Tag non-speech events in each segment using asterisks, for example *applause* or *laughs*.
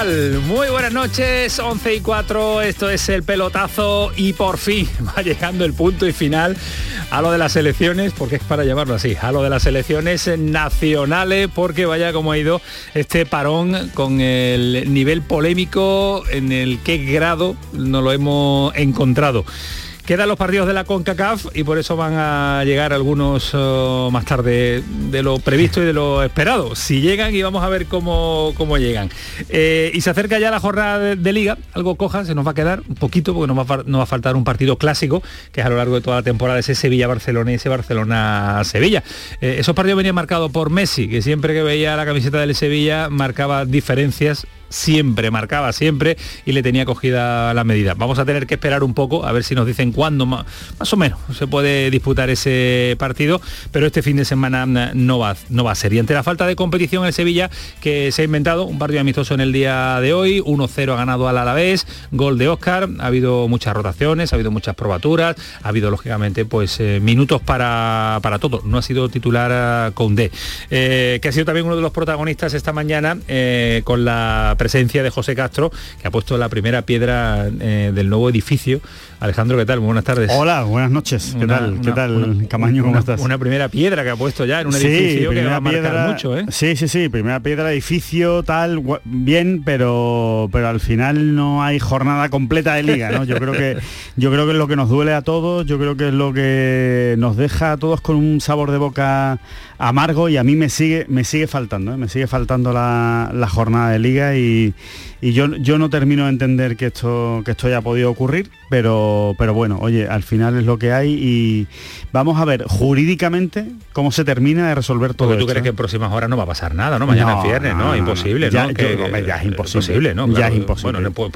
Muy buenas noches, 11 y 4, esto es el pelotazo y por fin *laughs* va llegando el punto y final a lo de las elecciones, porque es para llamarlo así, a lo de las elecciones nacionales, porque vaya como ha ido este parón con el nivel polémico en el qué grado no lo hemos encontrado. Quedan los partidos de la CONCACAF y por eso van a llegar algunos eh, más tarde de lo previsto y de lo esperado. Si llegan y vamos a ver cómo, cómo llegan. Eh, y se acerca ya la jornada de, liga, algo coja, se nos va a quedar un poquito porque nos va a faltar un partido clásico, que es a lo largo de toda la temporada ese Sevilla-Barcelona y ese Barcelona-Sevilla. Eh, esos partidos venían marcados por Messi, que siempre que veía la camiseta del Sevilla marcaba diferencias siempre, marcaba siempre y le tenía cogida la medida. Vamos a tener que esperar un poco a ver si nos dicen cuándo ma- más o menos se puede disputar ese partido, pero este fin de semana mm, no va, no va a ser. Y ante la falta de competición en Sevilla, que se ha inventado un partido amistoso en el día de hoy, 1-0 ha ganado al Alavés, gol de Oscar, ha habido muchas rotaciones, ha habido muchas probaturas, ha habido lógicamente pues eh, minutos para, para todo. No ha sido titular eh, Koundé, eh, que ha sido también uno de los protagonistas esta mañana eh, con la presencia de José Castro, que ha puesto la primera piedra eh, del nuevo edificio. Alejandro, ¿qué tal? Muy buenas tardes. Hola, buenas noches. ¿Qué Una- tal? ¿Qué una- tal, una- Camaño? ¿Cómo estás? Una primera piedra que ha puesto ya en un Sí, edificio que primera va a marcar piedra- mucho, ¿eh? Sí, sí, sí, primera piedra, edificio, tal, bien, pero pero al final no hay jornada completa de liga, ¿no? Yo creo que yo creo que es lo que nos duele a todos, yo creo que es lo que nos deja a todos con un sabor de boca amargo y a mí me sigue me sigue faltando, ¿eh? me sigue faltando la, la jornada de liga y, y yo, yo no termino de entender que esto, que esto haya podido ocurrir, pero, pero bueno, oye, al final es lo que hay y vamos a ver jurídicamente cómo se termina de resolver todo Porque tú crees que en próximas horas no va a pasar nada, ¿no? Mañana no, es viernes, ¿no? imposible, ya, ¿no? Que, yo, ya es imposible. ¿no? Ya es imposible. Bueno,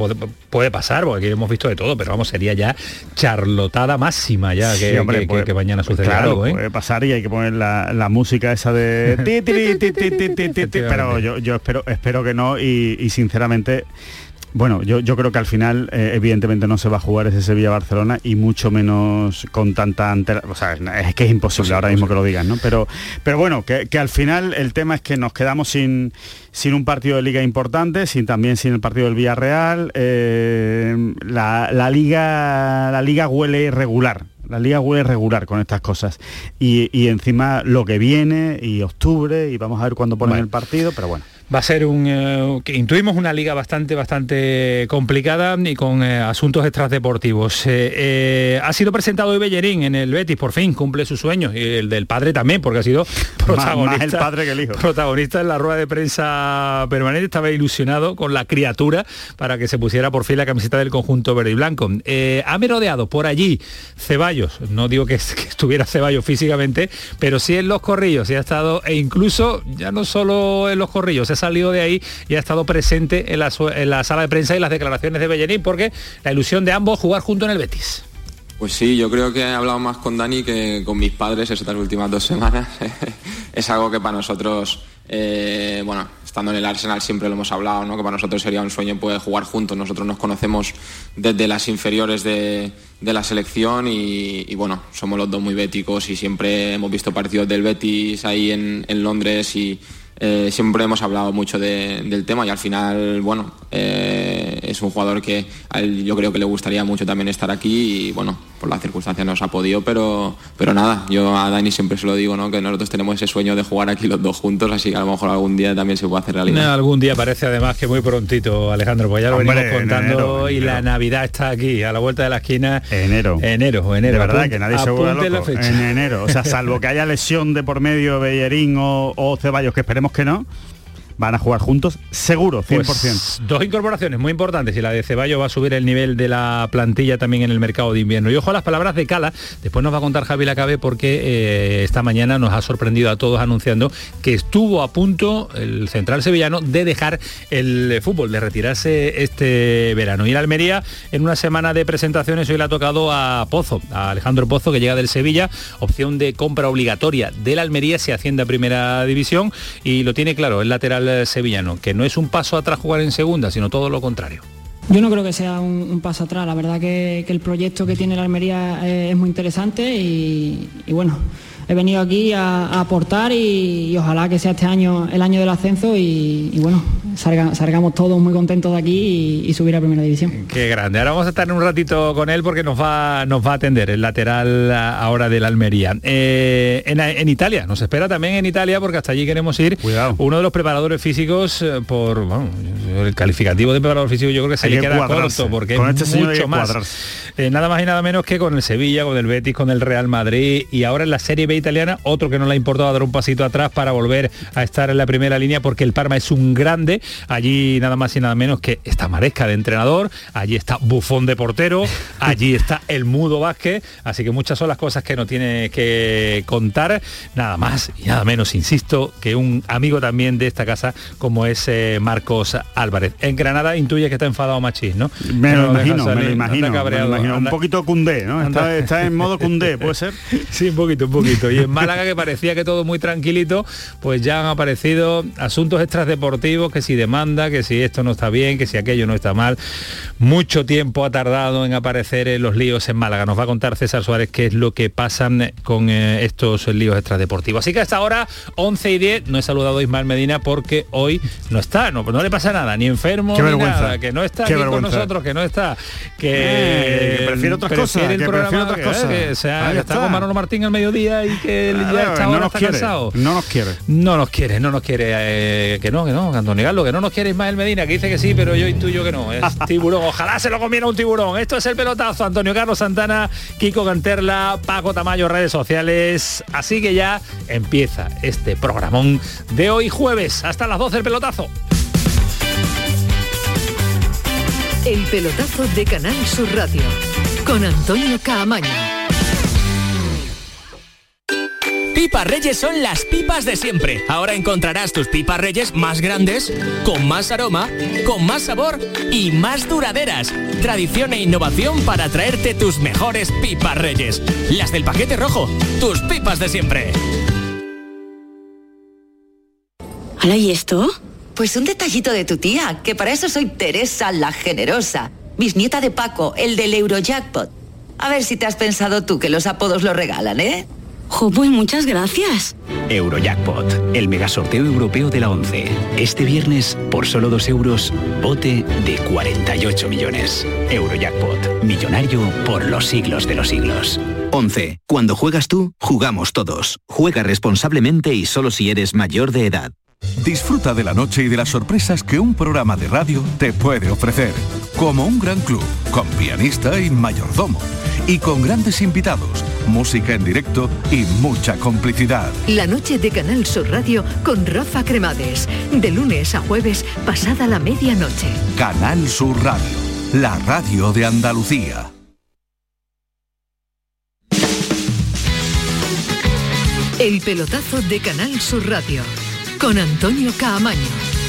puede, pasar, porque aquí hemos visto de todo, pero vamos, sería ya charlotada máxima ya que, que, puede, que mañana suceda claro, algo, puede pasar y hay que poner la, la música esa de... pero yo, yo espero, espero que no y sinceramente bueno, yo, yo creo que al final, eh, evidentemente, no se va a jugar ese Sevilla-Barcelona y mucho menos con tanta antera. O sea, es que es imposible ahora mismo que lo digan, ¿no? Pero, pero bueno, que, que al final el tema es que nos quedamos sin, sin un partido de liga importante, sin también sin el partido del Villarreal. eh, la, la liga, la liga huele regular. La liga huele regular con estas cosas. Y, y encima lo que viene, y octubre, y vamos a ver cuándo ponen Bueno. el partido, pero bueno. Va a ser un... eh, que intuimos una liga bastante, bastante complicada y con eh, asuntos extradeportivos. Eh, eh, ha sido presentado hoy Bellerín en el Betis, por fin, cumple su sueño. Y el del padre también, porque ha sido *laughs* protagonista. más el padre que el hijo. Protagonista en la rueda de prensa permanente. Estaba ilusionado con la criatura para que se pusiera por fin la camiseta del conjunto verde y blanco. Ha merodeado por allí Ceballos. No digo que, *laughs* que estuviera Ceballos físicamente, pero sí en los corrillos. Y ha estado, e incluso ya no solo en los corrillos, se ha salido de ahí y ha estado presente en la, en la sala de prensa y las declaraciones de Bellerín, porque la ilusión de ambos jugar junto en el Betis. Pues sí, yo creo que he hablado más con Dani que con mis padres estas últimas dos semanas. *laughs* es algo que para nosotros, eh, bueno, estando en el Arsenal siempre lo hemos hablado, ¿no? que para nosotros sería un sueño poder jugar juntos. Nosotros nos conocemos desde las inferiores de, la selección y, bueno, somos los dos muy béticos y siempre hemos visto partidos del Betis ahí en Londres y eh, siempre hemos hablado mucho de- del tema y al final, bueno, eh, es un jugador que a él yo creo que le gustaría mucho también estar aquí y bueno, por las circunstancias no se ha podido, pero, pero nada, yo a Dani siempre se lo digo, ¿no? que nosotros tenemos ese sueño de jugar aquí los dos juntos, así que a lo mejor algún día también se puede hacer realidad. Algún día parece además que muy prontito, Alejandro, pues ya lo Hombre, venimos contando enero, y la. Navidad está aquí, a la vuelta de la esquina. Enero. Enero, enero. de verdad Apunte- que nadie se la loco. fecha. En enero. O sea, salvo que haya lesión de por medio Bellerín o, o Ceballos, que esperemos que no. Van a jugar juntos, seguro, 100%. Pues, dos incorporaciones muy importantes y la de Ceballos va a subir el nivel de la plantilla también en el mercado de invierno. Y ojo a las palabras de Cala, después nos va a contar Javi Lacabe porque eh, esta mañana nos ha sorprendido a todos anunciando que estuvo a punto el central sevillano de dejar el fútbol, de retirarse este verano. Y en Almería, en una semana de presentaciones, hoy le ha tocado a Pozo, a Alejandro Pozo, que llega del Sevilla, opción de compra obligatoria de la Almería si asciende a primera división y lo tiene claro el lateral sevillano, que no es un paso atrás jugar en segunda, sino todo lo contrario. Yo no creo que sea un, paso atrás, la verdad que, el proyecto que tiene la Almería es, muy interesante y bueno, he venido aquí a, aportar y, ojalá que sea este año el año del ascenso y, bueno, salgamos todos muy contentos de aquí y, subir a primera división. Qué grande. Ahora vamos a estar un ratito con él porque nos va, nos va a atender el lateral ahora de la Almería. Eh, en, Italia, nos espera también en Italia porque hasta allí queremos ir. Cuidado. Uno de los preparadores físicos eh, por el calificativo de preparador físico yo creo que se le queda corto porque con es este mucho más. Eh, nada más y nada menos que con el Sevilla, con el Betis, con el Real Madrid y ahora en la Serie B italiana, otro que no le ha importado dar un pasito atrás para volver a estar en la primera línea porque el Parma es un grande. Allí nada más y nada menos que está Maresca de entrenador, allí está Bufón de portero, *laughs* allí está el Mudo Vázquez, así que muchas son las cosas que no tiene que contar. Nada más y nada menos, insisto, que un amigo también de esta casa como es eh, Marcos Álvarez. En Granada intuye que está enfadado Machís, ¿no? Me lo, imagino, me lo imagino, Un poquito cundé, ¿no? Está, está en modo cundé, *laughs* ¿puede ser? Sí, un poquito, un poquito. Y en Málaga, que parecía que todo muy tranquilito, pues ya han aparecido asuntos extradeportivos, que si demanda, que si esto no está bien, que si aquello no está mal. Mucho tiempo ha tardado en aparecer en los líos en Málaga. Nos va a contar César Suárez qué es lo que pasan con eh, estos líos extradeportivos. Así que hasta ahora, 11 y 10, no he saludado a Ismael Medina porque hoy no está, no, no le pasa nada, ni enfermo, ni nada, que no está aquí con nosotros, que no está, que, eh, prefiere otras cosas, el programa, otras cosas. Que, sea, está con Manolo Martín al mediodía y que no nos quiere, No nos quiere. No nos quiere, no nos quiere. Eh, que no, que no, Antonio Galo, que no nos quiere Ismael Medina, que dice que sí, pero yo intuyo que no. Es *laughs* tiburón. Ojalá se lo comiera un tiburón. Esto es el pelotazo. Antonio Carlos Santana, Kiko Canterla, Paco Tamayo, redes sociales. Así que ya empieza este programón de hoy jueves. Hasta las 12 el pelotazo. El pelotazo de Canal Sur Radio con Antonio Caamaño. Pipas Reyes son las pipas de siempre. Ahora encontrarás tus pipas Reyes más grandes, con más aroma, con más sabor y más duraderas. Tradición e innovación para traerte tus mejores pipas Reyes. Las del paquete rojo, tus pipas de siempre. ¿Hola y esto? Pues un detallito de tu tía, que para eso soy Teresa la Generosa, bisnieta de Paco, el del Eurojackpot. A ver si te has pensado tú que los apodos lo regalan, ¿eh? Jo, pues muchas gracias. Eurojackpot, el mega sorteo europeo de la 11. Este viernes, por solo 2 euros, bote de 48 millones. Eurojackpot, millonario por los siglos de los siglos. 11. Cuando juegas tú, jugamos todos. Juega responsablemente y solo si eres mayor de edad. Disfruta de la noche y de las sorpresas que un programa de radio te puede ofrecer. Como un gran club, con pianista y mayordomo. Y con grandes invitados, música en directo y mucha complicidad. La noche de Canal Sur Radio con Rafa Cremades. De lunes a jueves, pasada la medianoche. Canal Sur Radio, la radio de Andalucía. El pelotazo de Canal Sur Radio con Antonio Caamaño.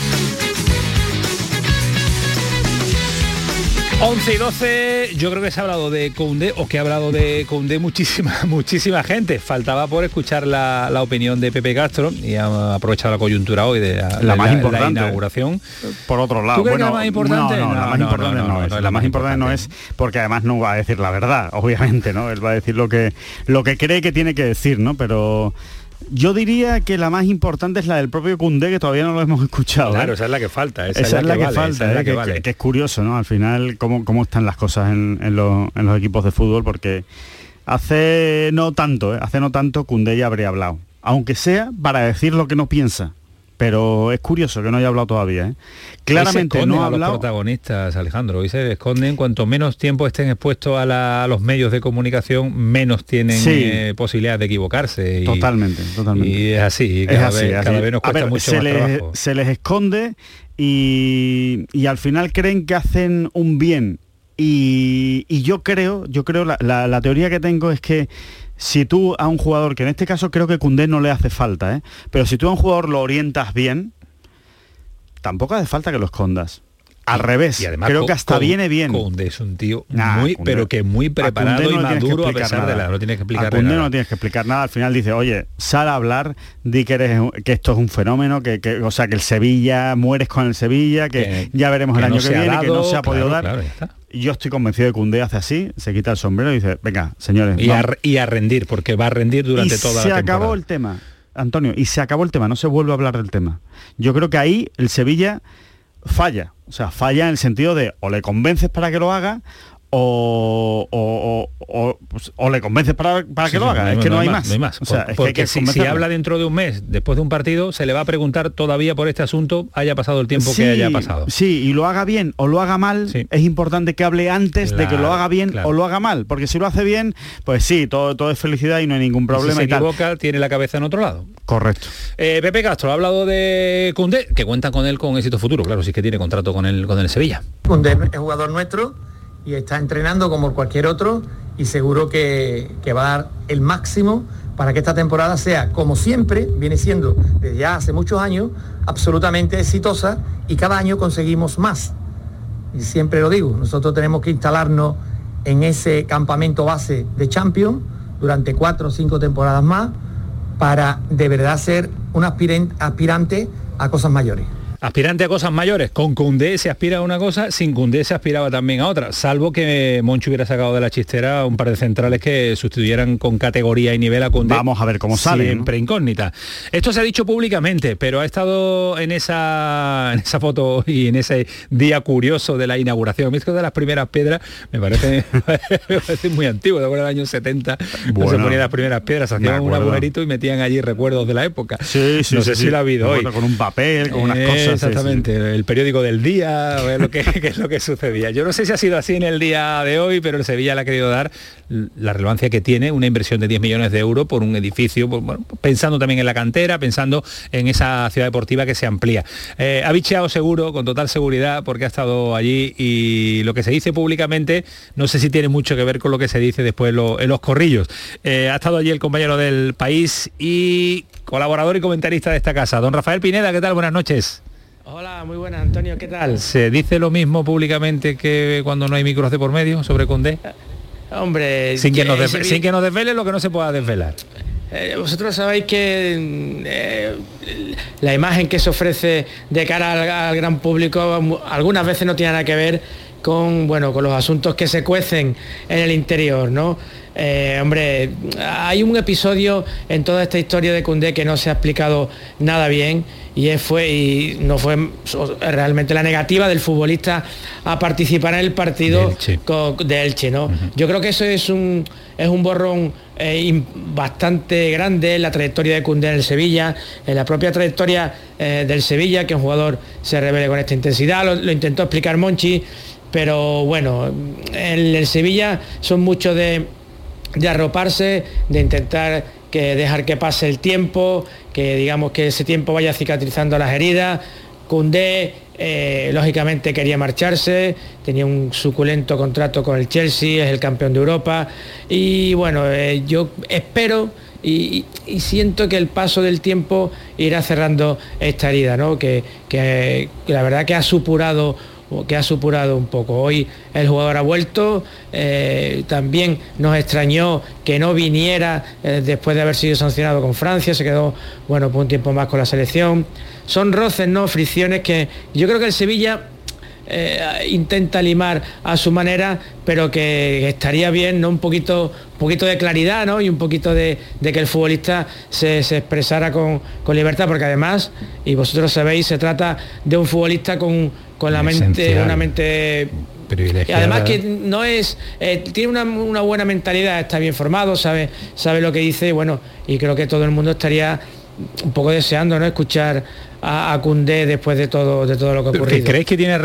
11 y 12, yo creo que se ha hablado de Conde o que ha hablado de Conde muchísima, *laughs* muchísima gente. Faltaba por escuchar la, opinión de Pepe Castro y ha aprovechado la coyuntura hoy de la, más importante, inauguración. Por otro lado, bueno, la más importante? No, la más importante no, es. La más importante no es porque además no va a decir la verdad, *laughs* obviamente, ¿no? Él va a decir lo que lo que cree que tiene que decir, ¿no? Pero yo diría que la más importante es la del propio Cundé, que todavía no lo hemos *laughs* escuchado. Claro, ¿eh? esa es la que falta. Esa, es la que, falta, que, es curioso, ¿no? Al final, cómo, cómo están las cosas en, los, equipos de fútbol, porque hace no tanto, ¿eh? hace no tanto Cundé ya habría hablado. Aunque sea para decir lo que no piensa pero es curioso que no haya hablado todavía. ¿eh? Claramente no ha hablado. Los protagonistas, Alejandro, hoy se esconden. Cuanto menos tiempo estén expuestos a, los medios de comunicación, menos tienen eh, posibilidad de equivocarse. totalmente, totalmente. Y es así, cada, vez, nos cuesta mucho se más les, trabajo. Se les esconde y, al final creen que hacen un bien. Y, yo creo, yo creo, la, la teoría que tengo es que si tú a un jugador, que en este caso creo que Cundé no le hace falta, ¿eh? pero si tú a un jugador lo orientas bien, tampoco hace falta que lo escondas. Al revés, y además, creo que hasta viene bien. Koundé es un tío muy, pero que muy preparado y maduro a pesar de la... No tienes que explicar a nada. no tienes que explicar nada. Al final dice, oye, sal a hablar, di que, eres, que esto es un fenómeno, que, o sea, que el Sevilla, mueres con el Sevilla, que, ya veremos el año que viene, que no se ha podido dar yo estoy convencido de que Cundé hace así, se quita el sombrero y dice, venga, señores. Y, a, y a, rendir, porque va a rendir durante toda la temporada. Se acabó el tema, Antonio, y se acabó el tema, no se vuelve a hablar del tema. Yo creo que ahí el Sevilla falla. O sea, falla en el sentido de o le convences para que lo haga o, pues, o, le convences para, que lo haga. es que no, hay más. porque si, habla dentro de un mes, después de un partido, se le va a preguntar todavía por este asunto, haya pasado el tiempo que haya pasado. Sí, y lo haga bien o lo haga mal, es importante que hable antes de que lo haga bien o lo haga mal. Porque si lo hace bien, pues sí, todo, todo es felicidad y no hay ningún problema. si se equivoca, tiene la cabeza en otro lado. Correcto. Eh, Pepe Castro ha hablado de Cundé, que cuenta con él con éxito futuro, claro, si es que tiene contrato con el, con el Sevilla. Cundé es jugador nuestro y está entrenando como cualquier otro y seguro que, va a dar el máximo para que esta temporada sea, como siempre, viene siendo desde ya hace muchos años, absolutamente exitosa y cada año conseguimos más. Y siempre lo digo, nosotros tenemos que instalarnos en ese campamento base de Champions durante cuatro o cinco temporadas más para de verdad ser un aspirante a cosas mayores aspirante a cosas mayores. Con Cundé se aspira a una cosa, sin Cundé se aspiraba también a otra, salvo que Moncho hubiera sacado de la chistera un par de centrales que sustituyeran con categoría y nivel a Cundé. Vamos a ver cómo sale. Siempre incógnita. Esto se ha dicho públicamente, pero ha estado en esa, en esa foto y en ese día curioso de la inauguración. Me de las primeras piedras me parece, *laughs* muy antiguo, de acuerdo año 70, bueno, se ponían las primeras piedras, hacían un agujerito y metían allí recuerdos de la época. Sí, sí, no sé si la ha habido hoy. Con un papel, con unas cosas exactamente, el periódico del día, ver lo que, *laughs* qué es lo que sucedía. Yo no sé si ha sido así en el día de hoy, pero el Sevilla le ha querido dar la relevancia que tiene una inversión de 10 millones de euros por un edificio, pensando también en la cantera, pensando en esa ciudad deportiva que se amplía. Eh, ha bicheado seguro, con total seguridad, porque ha estado allí y lo que se dice públicamente, no sé si tiene mucho que ver con lo que se dice después en los corrillos. Eh, ha estado allí el compañero del país y colaborador y comentarista de esta casa, don Rafael Pineda, ¿qué tal? Buenas noches. Hola, muy buenas, Antonio, ¿qué tal? ¿Se dice lo mismo públicamente que cuando no hay micros de por medio sobre Condé? Hombre, sin que, nos sin que nos desvele lo que no se pueda desvelar. Eh, vosotros sabéis que eh, la imagen que se ofrece de cara al, gran público algunas veces no tiene nada que ver con, bueno, con los asuntos que se cuecen en el interior, ¿no? Eh, hombre, hay un episodio en toda esta historia de Cundé que no se ha explicado nada bien y fue y no fue realmente la negativa del futbolista a participar en el partido de Elche, ¿no? Yo creo que eso es un es un borrón eh, bastante grande en la trayectoria de Cundé en el Sevilla, en la propia trayectoria eh, del Sevilla, que un jugador se revele con esta intensidad, lo, intentó explicar Monchi, pero bueno, en el Sevilla son muchos de, de arroparse, de intentar que dejar que pase el tiempo, que digamos que ese tiempo vaya cicatrizando las heridas. Cundé, eh, lógicamente quería marcharse, tenía un suculento contrato con el Chelsea, es el campeón de Europa y bueno, eh, yo espero y, siento que el paso del tiempo irá cerrando esta herida, ¿no? que, que la verdad que ha supurado que ha supurado un poco. Hoy el jugador ha vuelto, eh, también nos extrañó que no viniera eh, después de haber sido sancionado con Francia, se quedó bueno por un tiempo más con la selección. Son roces, no fricciones que yo creo que el Sevilla eh, intenta limar a su manera, pero que estaría bien, ¿no? Un poquito, poquito de claridad, ¿no? Y un poquito de, que el futbolista se, expresara con, libertad, porque además, y vosotros sabéis, se trata de un futbolista con, con la mente, una mente y además que no es eh, tiene una, buena mentalidad está bien formado sabe sabe lo que dice y bueno y creo que todo el mundo estaría un poco deseando no escuchar a, a Cundé después de todo de todo lo que ha ocurrido. ¿Creéis que tiene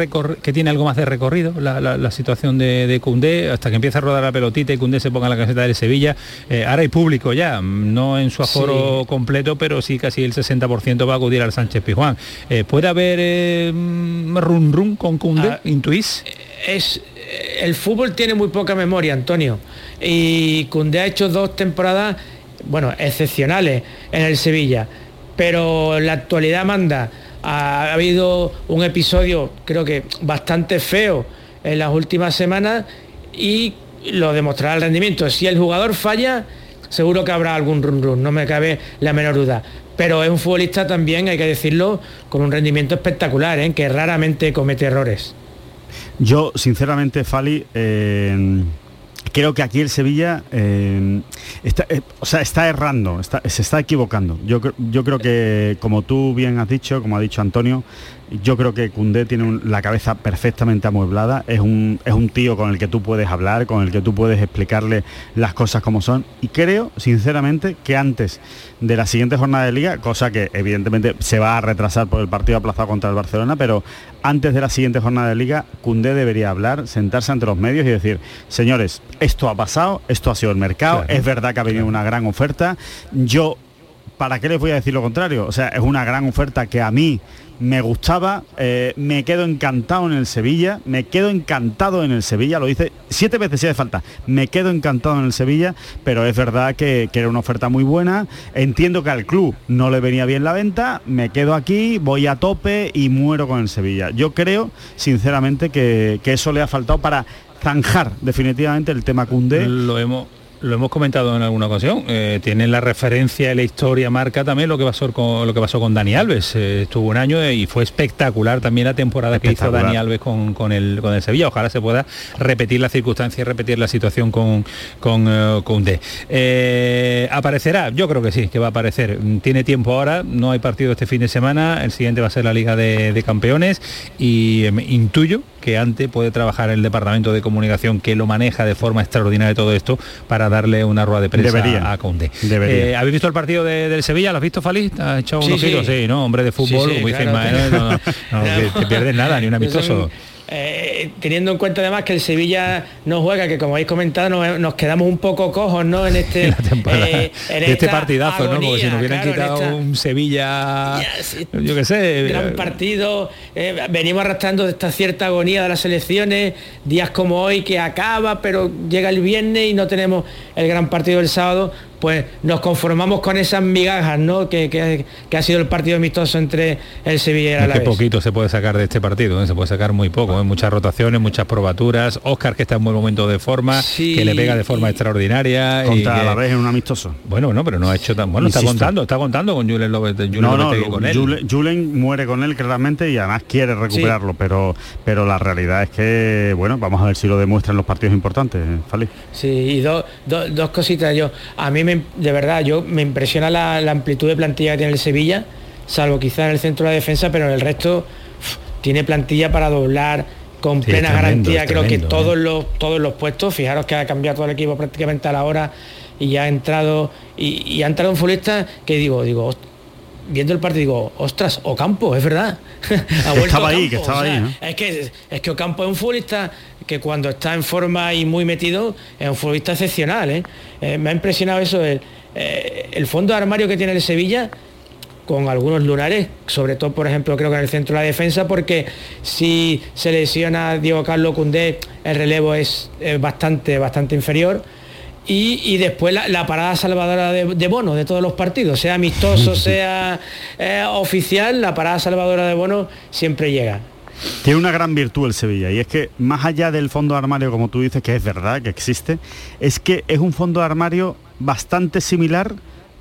que tiene algo más de recorrido la, situación de, de Cundé hasta que empieza a rodar la pelotita y Cundé se ponga la camiseta del Sevilla? Eh, ahora hay público ya, no en su aforo completo, pero sí casi el 60% va a acudir al Sánchez Pijuán. Eh, ¿Puede haber eh, run run con Cundé? Ah, ¿Intuís? Es el fútbol tiene muy poca memoria, Antonio. Y Cundé ha hecho dos temporadas, bueno, excepcionales en el Sevilla. Pero la actualidad manda. Ha, habido un episodio, creo que bastante feo en las últimas semanas y lo demostrará el rendimiento. Si el jugador falla, seguro que habrá algún run run, no me cabe la menor duda. Pero es un futbolista también, hay que decirlo, con un rendimiento espectacular, ¿eh? que raramente comete errores. Yo, sinceramente, Fali, eh, creo que aquí el Sevilla eh, está, eh, o sea, está errando, se está equivocando. Yo, yo creo que, como tú bien has dicho, como ha dicho Antonio, yo creo que Cundé tiene la cabeza perfectamente amueblada, es un, es un tío con el que tú puedes hablar, con el que tú puedes explicarle las cosas como son. Y creo, sinceramente, que antes de la siguiente jornada de liga, cosa que evidentemente se va a retrasar por el partido aplazado contra el Barcelona, pero antes de la siguiente jornada de liga, Cundé debería hablar, sentarse ante los medios y decir, señores, esto ha pasado, esto ha sido el mercado, es verdad que ha venido una gran oferta, yo ¿para qué les voy a decir lo contrario? O sea, es una gran oferta que a mí me gustaba, eh, me quedo encantado en el Sevilla, me quedo encantado en el Sevilla, lo dice siete veces si hace falta, me quedo encantado en el Sevilla, pero es verdad que, era una oferta muy buena, entiendo que al club no le venía bien la venta, me quedo aquí, voy a tope y muero con el Sevilla. Yo creo, sinceramente, que, eso le ha faltado para zanjar definitivamente el tema Cundé. Lo hemos comentado en alguna ocasión, eh, tiene la referencia y la historia marca también lo que pasó con lo que pasó con Dani Alves. Eh, estuvo un año y fue espectacular también la temporada que hizo Dani Alves con, con, el, con el Sevilla. Ojalá se pueda repetir la circunstancia y repetir la situación con, con, con D. Eh, ¿Aparecerá? Yo creo que sí, que va a aparecer. Tiene tiempo ahora, no hay partido este fin de semana, el siguiente va a ser la Liga de, de Campeones y intuyo que antes puede trabajar el departamento de comunicación que lo maneja de forma extraordinaria todo esto para darle una rueda de prensa a Conde. Eh, ¿Habéis visto el partido del Sevilla? ¿Lo has visto, Fali? ¿Has echado unos sí, sí. ¿no? Hombre de fútbol, como dice no, te *laughs* pierdes nada, ni un amistoso. Eh, teniendo en cuenta además que el Sevilla no juega, que como habéis comentado nos, quedamos un poco cojos ¿no? en este, *laughs* eh, este partidazo, ¿no? Porque si nos hubieran quitado un Sevilla, yo qué sé. Gran eh, partido, venimos arrastrando esta cierta agonía de las elecciones, días como hoy que acaba, pero llega el viernes y no tenemos el gran partido del sábado pues nos conformamos con esas migajas, ¿no? Que, ha sido el partido amistoso entre el Sevilla y el Alavés. Qué poquito se puede sacar de este partido, ¿eh? se puede sacar muy poco, ¿eh? muchas rotaciones, muchas probaturas. Oscar que está en buen momento de forma, que le pega de forma extraordinaria. Contra la vez en un amistoso. Bueno, no, pero no ha hecho tan bueno. Está contando, está contando con Julen López. no, no, con él. Julen, muere con él claramente y además quiere recuperarlo, pero pero la realidad es que bueno, vamos a ver si lo demuestra en los partidos importantes, Fali. Sí, y dos cositas yo. A mí me de verdad, yo me impresiona la, amplitud de plantilla que tiene el Sevilla, salvo quizá en el centro de la defensa, pero en el resto tiene plantilla para doblar con plena garantía, creo que todos ¿eh? los todos los puestos, fijaros que ha cambiado todo el equipo prácticamente a la hora y ha entrado y, ha entrado un futbolista que digo, digo, viendo el partido digo, ostras, Ocampo, es verdad. *laughs* estaba ahí, que estaba ahí. Es que es que Ocampo es un futbolista que cuando está en forma y muy metido es un futbolista excepcional. ¿eh? Eh, me ha impresionado eso, el, eh, el fondo de armario que tiene el Sevilla con algunos lunares, sobre todo por ejemplo creo que en el centro de la defensa, porque si se lesiona Diego Carlos Cundé, el relevo es, bastante, bastante inferior. Y, después la, parada salvadora de, Bono de todos los partidos, sea amistoso, *laughs* sea oficial, la parada salvadora de Bono siempre llega. Tiene una gran virtud el Sevilla y es que más allá del fondo de armario, como tú dices, que es verdad, que existe, es que es un fondo de armario bastante similar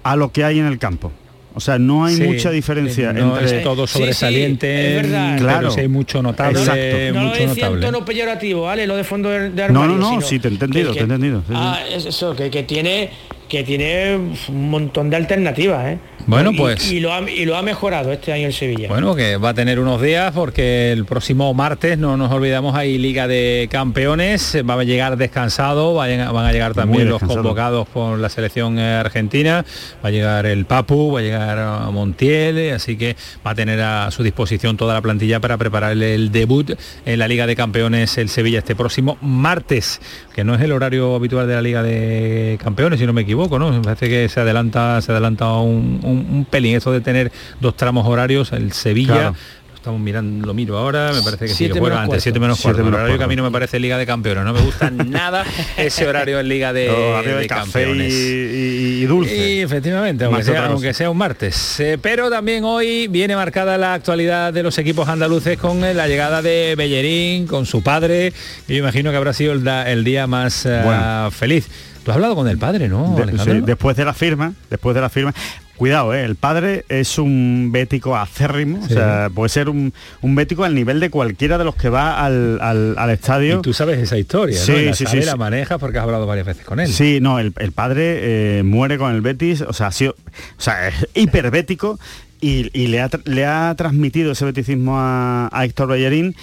a lo que hay en el campo. O sea, no hay mucha diferencia no entre es todo sobresaliente, claro, hay mucho notable, Exacto. no mucho lo decía en tono peyorativo, ¿vale? Lo de fondo de, armario. No, no, no, sí te he entendido, te he entendido. ah, es eso, que, que tiene que tiene un montón de alternativas. ¿eh? Bueno, pues- Y, lo ha, y lo ha mejorado este año el Sevilla. Bueno, que va a tener unos días porque el próximo martes, no nos olvidamos, hay Liga de Campeones, va a llegar descansado, vayan- van a llegar también los convocados por la selección eh, argentina, va a llegar el Papu, va a llegar a Montiel, eh, así que va a tener a su disposición toda la plantilla para prepararle el debut en la Liga de Campeones el Sevilla este próximo martes, que no es el horario habitual de la Liga de Campeones, si no me equivoco, ¿no? Me parece que se adelanta, se adelanta un, un- un pelín, eso de tener dos tramos horarios, el Sevilla. Claro. lo Estamos mirando, lo miro ahora, me parece que sí, Siete que juega antes, cuarto. 7 menos Siete cuarto. El menos horario que a mí no me parece Liga de Campeones, no me gusta *laughs* nada ese horario en Liga de, Campeones. y- y dulce. Y efectivamente, aunque sea, aunque sea un martes. Eh, pero también hoy viene marcada la actualidad de los equipos andaluces con eh, la llegada de Bellerín, con su padre, y yo imagino que habrá sido el, da- el día más eh, feliz. Tú has hablado con el padre, ¿no, De- sí, después de la firma, después de la firma. Cuidado, ¿eh? el padre es un bético acérrimo, Sí. o sea, puede ser un, un bético al nivel de cualquiera de los que va al, al- al estadio. Y tú sabes esa historia, Sí, ¿no? La sí, sí, la sí. manejas porque has hablado varias veces con él. Sí, no, el, el padre eh, muere con el Betis, o sea, ha sido, o sea, es hiperbético y, y le, ha, le ha transmitido ese beticismo a, a Héctor Bellerín.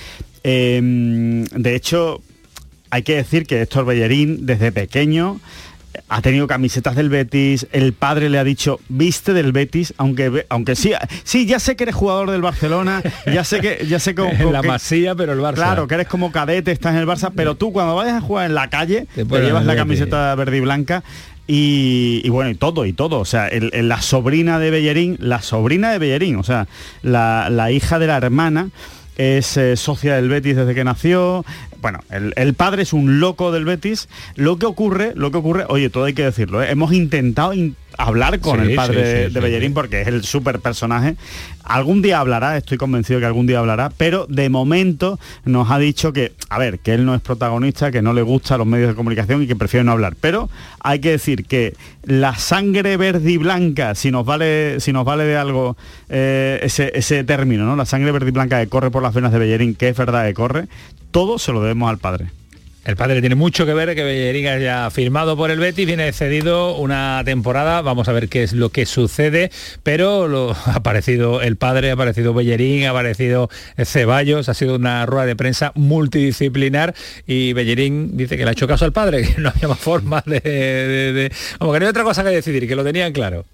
Eh, de hecho, hay que decir que Héctor Bellerín desde pequeño ha tenido camisetas del Betis, el padre le ha dicho viste del Betis, aunque aunque sí, sí, ya sé que eres jugador del Barcelona, ya sé que ya sé que, *laughs* En la que- masía, pero el Barça. Claro, que eres como cadete, estás en el Barça, pero tú cuando vayas a jugar en la calle, Te llevas la camiseta verde y blanca. Y, y bueno, y todo, y todo. O sea, el- el- la sobrina de Bellerín, la sobrina de Bellerín, o sea, la, la hija de la hermana, es eh, socia del Betis desde que nació. Bueno, el, el padre es un loco del Betis. Lo que ocurre, lo que ocurre, oye, todo hay que decirlo, ¿eh? hemos intentado in- hablar con Sí, el padre sí, sí, de sí, Bellerín porque es el super personaje. Algún día hablará, estoy convencido que algún día hablará, pero de momento nos ha dicho que, a ver, que él no es protagonista, que no le gusta los medios de comunicación y que prefiere no hablar. Pero hay que decir que la sangre verde y blanca, si nos vale, si nos vale de algo eh, ese, término, ¿no? La sangre verde y blanca que corre por las venas de Bellerín, que es verdad que corre, todo se lo debemos al padre. El padre tiene mucho que ver que Bellerín haya firmado por el Betis, viene cedido una temporada, vamos a ver qué es lo que sucede, pero lo, *laughs* ha aparecido el padre, ha aparecido Bellerín, ha aparecido Ceballos, ha sido una rueda de prensa multidisciplinar y Bellerín dice que le ha hecho caso al padre, *laughs* que no había más forma de, Vamos, que no hay otra cosa que decidir, que lo tenían claro.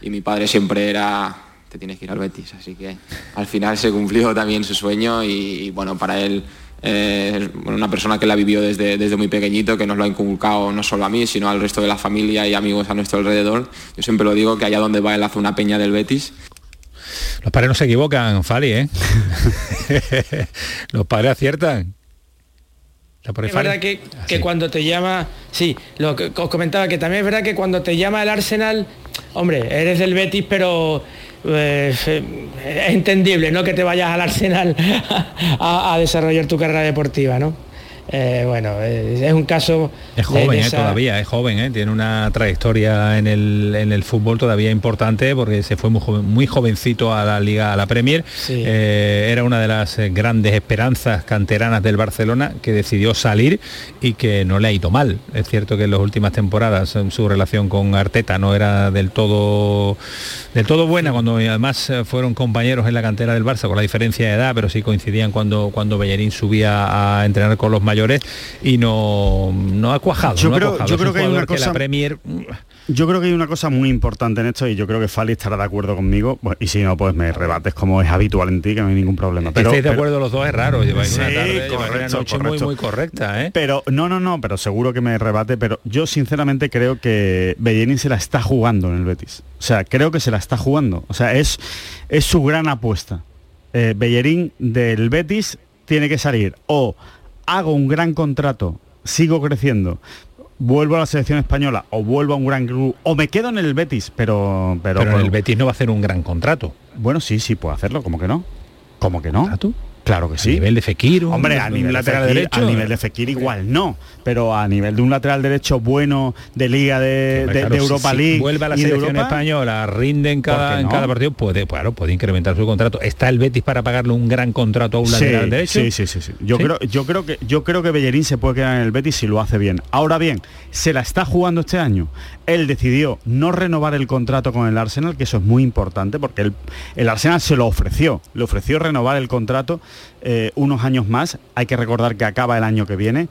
y mi padre siempre era te tienes que ir al Betis así que al final se cumplió también su sueño y, bueno para él eh, una persona que la vivió desde, desde muy pequeñito que nos lo ha inculcado no solo a mí sino al resto de la familia y amigos a nuestro alrededor yo siempre lo digo que allá donde va él hace una peña del Betis Los padres no se equivocan, Fali, ¿eh? *laughs* Los padres aciertan. Es verdad que, Ah, que cuando te llama, sí, lo que os comentaba, que también es verdad que cuando te llama el Arsenal, hombre, eres del Betis, pero eh, es entendible, ¿no? Que te vayas al Arsenal *laughs* a, a desarrollar tu carrera deportiva, ¿no? Eh, bueno, eh, es un caso... Es joven de eh, esa- todavía, es joven, eh, tiene una trayectoria en el, en el fútbol todavía importante porque se fue muy, joven- muy jovencito a la Liga, a la Premier. Sí. Era una de las grandes esperanzas canteranas del Barcelona que decidió salir y que no le ha ido mal. Es cierto que en las últimas temporadas su relación con Arteta no era del todo del todo buena cuando además fueron compañeros en la cantera del Barça con la diferencia de edad, pero sí coincidían cuando cuando Bellerín subía a entrenar con los mayores y no, no ha cuajado. Yo no ha creo- cuajado. yo creo que hay una la cosa- Premier Yo creo que hay una cosa muy importante en esto y yo creo que Fali estará de acuerdo conmigo. Y si no, pues me rebates como es habitual en ti, que no hay ningún problema. que estéis de pero- acuerdo los dos es raro. Lleváis una Sí, tarde, una correcto, noche muy correcto. muy correcta, ¿eh? Pero no, no, no, pero seguro que me rebate, pero yo sinceramente creo que Bellerín se la está jugando en el Betis. O sea, creo que se la está jugando. O sea, es, es su gran apuesta. Eh, Bellerín del Betis tiene que salir o hago un gran contrato, sigo creciendo, vuelvo a la selección española o vuelvo a un gran club o me quedo en el Betis, pero pero, Pero en el Betis no va a hacer un gran contrato. bueno, sí, sí puedo hacerlo, como que no? ¿Cómo que no? ¿Contrato? Claro que sí. A nivel de Fekir, Hombre, a nivel lateral de Fekir, derecho. A nivel de Fekir igual no, pero a nivel de un lateral derecho bueno de Liga de, Hombre, de- claro, de si- Europa si League vuelve a la selección Europa, española, rinde en ¿por cada, en cada partido, puede, claro, puede incrementar su contrato. ¿Está el Betis para pagarle un gran contrato a un Sí, lateral derecho? Sí, sí, sí, sí. Yo creo, yo creo que yo creo que Bellerín se puede quedar en el Betis si lo hace bien. Ahora bien, se la está jugando este año. Él decidió no renovar el contrato con el Arsenal, que eso es muy importante, porque el, el Arsenal se lo ofreció. Le ofreció renovar el contrato eh, unos años más. Hay que recordar que acaba el año que viene.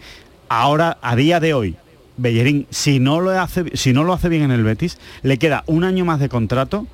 Ahora, a día de hoy, Bellerín, si no lo hace, si no lo hace bien en el Betis, le queda un año más de contrato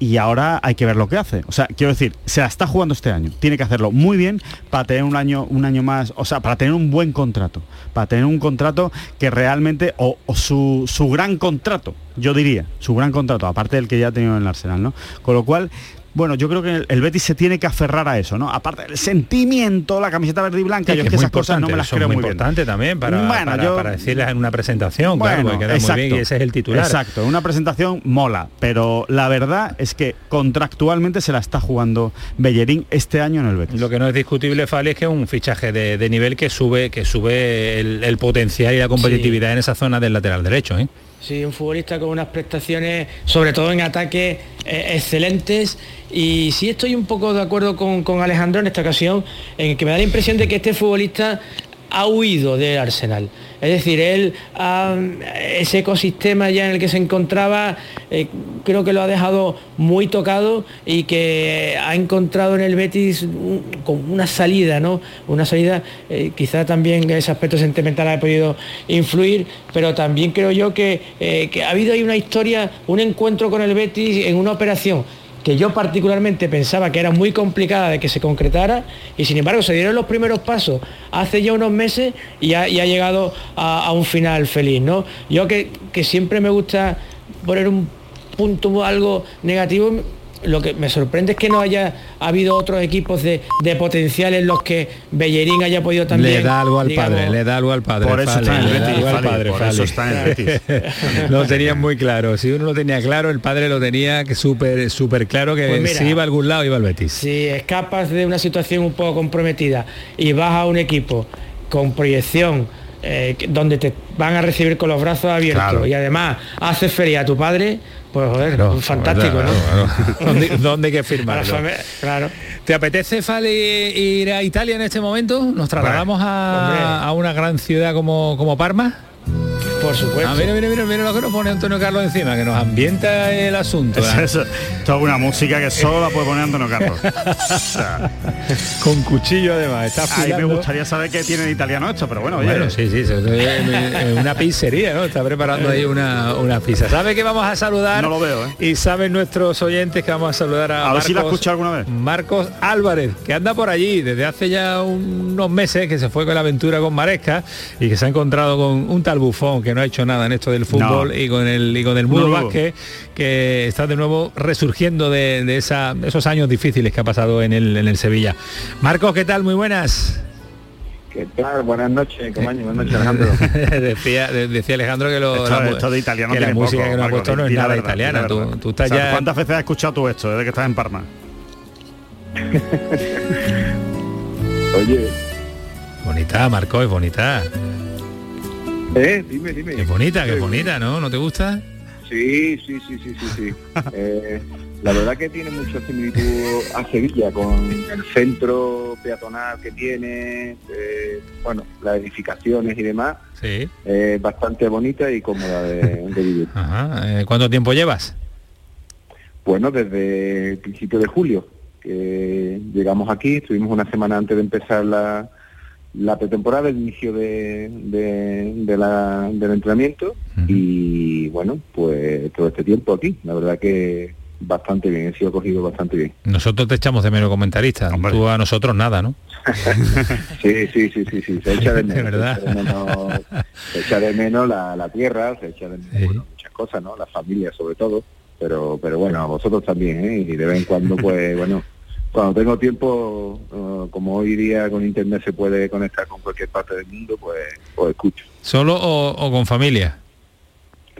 y ahora hay que ver lo que hace. O sea, quiero decir, se la está jugando este año. Tiene que hacerlo muy bien para tener un año, un año más, o sea, para tener un buen contrato. Para tener un contrato que realmente, o, o su, su gran contrato, yo diría, su gran contrato, aparte del que ya ha tenido en el Arsenal, ¿no? Con lo cual, bueno, yo creo que el, Betis se tiene que aferrar a eso, ¿no? Aparte del sentimiento, la camiseta verde y blanca, Sí, yo que es que esas cosas no me las creo muy muy bien. importante también para, Bueno, para, yo- para decirles en una presentación, claro, porque queda muy bien y ese es el titular. Exacto, una presentación mola, pero la verdad es que contractualmente se la está jugando Bellerín este año en el Betis. Lo que no es discutible, Fali, es que es un fichaje de, de nivel que sube, que sube el, el potencial y la competitividad en esa zona del lateral derecho. ¿eh? Sí, un futbolista con unas prestaciones, sobre todo en ataque, eh, excelentes. Y sí estoy un poco de acuerdo con, con Alejandro en esta ocasión, en que me da la impresión de que este futbolista ha huido del Arsenal. Es decir, él, ah, ese ecosistema ya en el que se encontraba, eh, creo que lo ha dejado muy tocado y que ha encontrado en el Betis una salida, ¿no? Una salida, eh, quizá también ese aspecto sentimental ha podido influir, pero también creo yo que, eh, que ha habido ahí una historia, un encuentro con el Betis en una operación que yo particularmente pensaba que era muy complicada de que se concretara y sin embargo se dieron los primeros pasos hace ya unos meses y ha, llegado a, a un final feliz. ¿no? Yo que, que siempre me gusta poner un punto algo negativo, lo que me sorprende es que no haya habido otros equipos de, de potencial en los que Bellerín haya podido también... le da algo al digamos, padre, le da algo al padre. Por eso está en el Betis, algo al Fali, padre, por eso Fali. está en el Betis. *laughs* lo tenían muy claro. Si uno lo tenía claro, el padre lo tenía que súper súper claro que Pues mira, si iba a algún lado iba al Betis. Si escapas de una situación un poco comprometida y vas a un equipo con proyección, eh, donde te van a recibir con los brazos abiertos Claro. y además haces feria a tu padre, pues joder, fantástico, claro, ¿no? claro. *laughs* ¿Dónde, dónde hay que firmarlo? Claro. ¿Te apetece, Fali, ir a Italia en este momento? ¿Nos trasladamos a, a una gran ciudad como, como Parma? Por supuesto. Ah, mira, mira, mira, mira lo que nos pone Antonio Carlos encima, que nos ambienta el asunto. Es ¿eh? eso, toda una música que solo la puede poner Antonio Carlos. *laughs* O sea, Con cuchillo además, está a mí me gustaría saber qué tiene de italiano esto, pero bueno, oye. Bueno, sí, sí, es es una pizzería, ¿no? Está preparando ahí una, una pizza. ¿Sabe que vamos a saludar? No lo veo, ¿eh? Y saben nuestros oyentes que vamos a saludar a, A ver si la escuchado alguna vez. Marcos Álvarez, que anda por allí desde hace ya unos meses, que se fue con la aventura con Maresca y que se ha encontrado con un tal bufón que no ha hecho nada en esto del fútbol No. y con el y con el mundo No. básquet que está de nuevo resurgiendo de, de esa, esos años difíciles que ha pasado en el, en el Sevilla. Marcos, ¿qué tal? Muy buenas. ¿Qué tal? Buenas noches, Camaño. Buenas *laughs* noches, Alejandro. decía, de- decía Alejandro que, lo, Esto, la, esto de italiano que la música poco, que nos ha puesto no es nada verdad, italiana. Tú, tú estás O sea, ya... ¿Cuántas veces has escuchado tú esto desde que estás en Parma? *laughs* Oye, Bonita, Marco, es bonita. Eh, dime, dime. Es bonita, que es bonita, ¿no? ¿No te gusta? Sí, sí, sí, sí, sí, sí. *laughs* Eh, la verdad que tiene mucha similitud a Sevilla con el centro peatonal que tiene, eh, bueno, las edificaciones y demás. Sí. eh, bastante bonita y cómoda de, de vivir. Ajá. Eh, ¿Cuánto tiempo llevas? Bueno, desde el principio de julio que llegamos aquí, estuvimos una semana antes de empezar la, la pretemporada, el inicio de, de- de la- del entrenamiento y bueno, pues todo este tiempo aquí, la verdad que bastante bien, he sido cogido bastante bien. Nosotros te echamos de menos comentarista. Tú a nosotros nada, ¿no? *laughs* Sí, sí, sí, sí, sí, se echa de *laughs* menos. De verdad. Se echa de menos, se echa de menos la, la tierra, se echa de menos bueno, muchas cosas, ¿no? La familia sobre todo, pero pero bueno, a vosotros también, ¿eh? Y de vez en cuando, pues *laughs* bueno, cuando tengo tiempo, eh, como hoy día con internet se puede conectar con cualquier parte del mundo, pues os escucho. ¿Solo o, o con familia?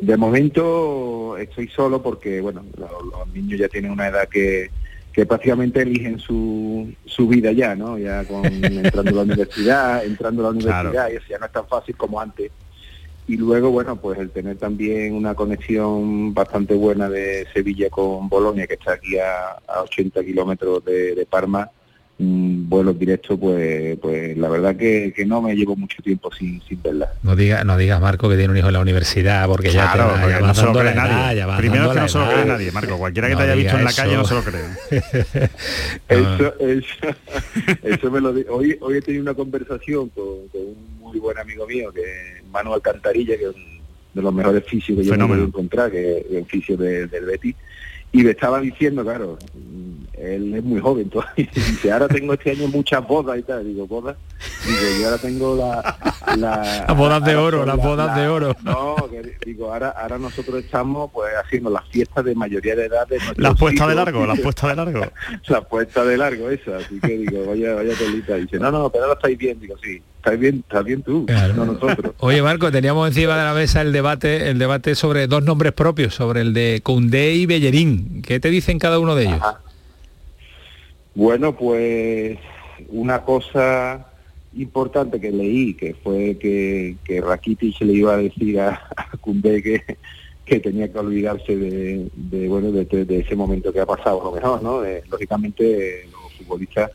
De momento estoy solo porque, bueno, lo- los, niños ya tienen una edad que, que prácticamente eligen su, su vida ya, ¿no? Ya con entrando a la *laughs* universidad, entrando a la universidad, y eso ya no es tan fácil como antes. Y luego, bueno, pues el tener también una conexión bastante buena de Sevilla con Bolonia, que está aquí a, a 80 kilómetros de Parma, un vuelo directo, pues, pues la verdad que, que no me llevo mucho tiempo sin, sin verla. No digas no digas Marco que tiene un hijo en la universidad porque ya te no se lo cree edad, nadie. Primero que no se lo cree nadie, Marco. Cualquiera que No te haya visto en la calle no se lo cree. *laughs* Eso, eso, *laughs* eso me lo hoy, hoy he tenido una conversación con, con un muy buen amigo mío, que es Manu Alcantarilla, que es un de los mejores fisios que yo me he encontrar, que es el fisio de- del Betis, y me estaba diciendo, claro, él es muy joven todavía, y *laughs* dice, ahora tengo este año muchas bodas y tal, digo, bodas, digo, yo ahora tengo la... la *laughs* Las bodas de oro, las la- bodas de oro. *laughs* No, que digo, ahora, ahora nosotros estamos pues haciendo las fiestas de mayoría de edad de nuestros La puesta de largo, la puesta de largo. la puesta de largo esa, así que digo, vaya, vaya telita, dice, no, no, pero ahora estáis bien, digo, sí, estáis bien, estás bien tú, no nosotros. Oye Marco, teníamos encima de la mesa el debate, el debate sobre dos nombres propios, sobre el de Koundé y Bellerín. ¿Qué te dicen cada uno de ellos? Bueno, pues una cosa importante que leí, que fue que, que Rakitic le iba a decir a, a que, que tenía que olvidarse de, de, bueno de, de- de ese momento que ha pasado, lo mejor, ¿no? Lógicamente los futbolistas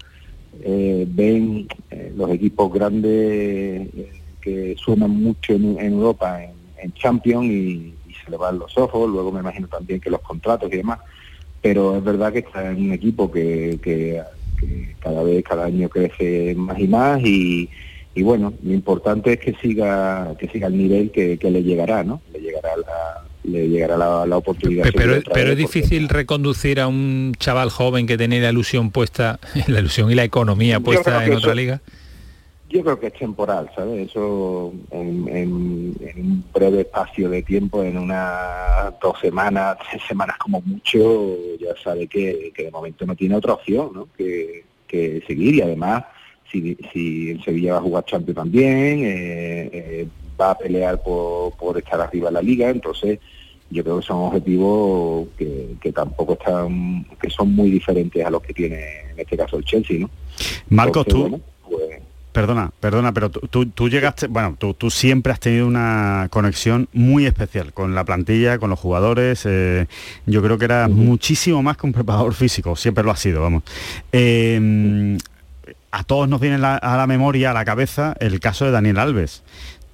eh, ven eh, los equipos grandes eh, que suenan mucho en, en Europa, en, Champions, y, se le van los ojos, luego me imagino también que los contratos y demás, pero es verdad que está en un equipo que cada vez, cada año crece más y más y, y bueno, lo importante es que siga que siga el nivel que, que le llegará, ¿no? Le llegará la, le llegará la, la oportunidad. Pe- Pero, pero es difícil reconducir a un chaval joven que tenía la ilusión puesta, *laughs* la ilusión y la economía puesta en eso- otra liga. Yo creo que es temporal, ¿sabes? Eso en, en- en un breve espacio de tiempo, en unas dos semanas, tres semanas como mucho, ya sabe que, que de momento no tiene otra opción, ¿no? Que, que seguir y además si, si el Sevilla va a jugar Champions también, eh, eh, va a pelear por, por estar arriba en la liga, entonces yo creo que son objetivos que, que tampoco están, que son muy diferentes a los que tiene en este caso el Chelsea, ¿no? Marcos, Entonces, tú, bueno, pues, Perdona, perdona, pero tú, tú- llegaste, bueno, tú, tú siempre has tenido una conexión muy especial con la plantilla, con los jugadores. eh, yo creo que era muchísimo más que un preparador físico, siempre lo ha sido, vamos. Eh, a todos nos viene la- a la memoria, a la cabeza, el caso de Daniel Alves.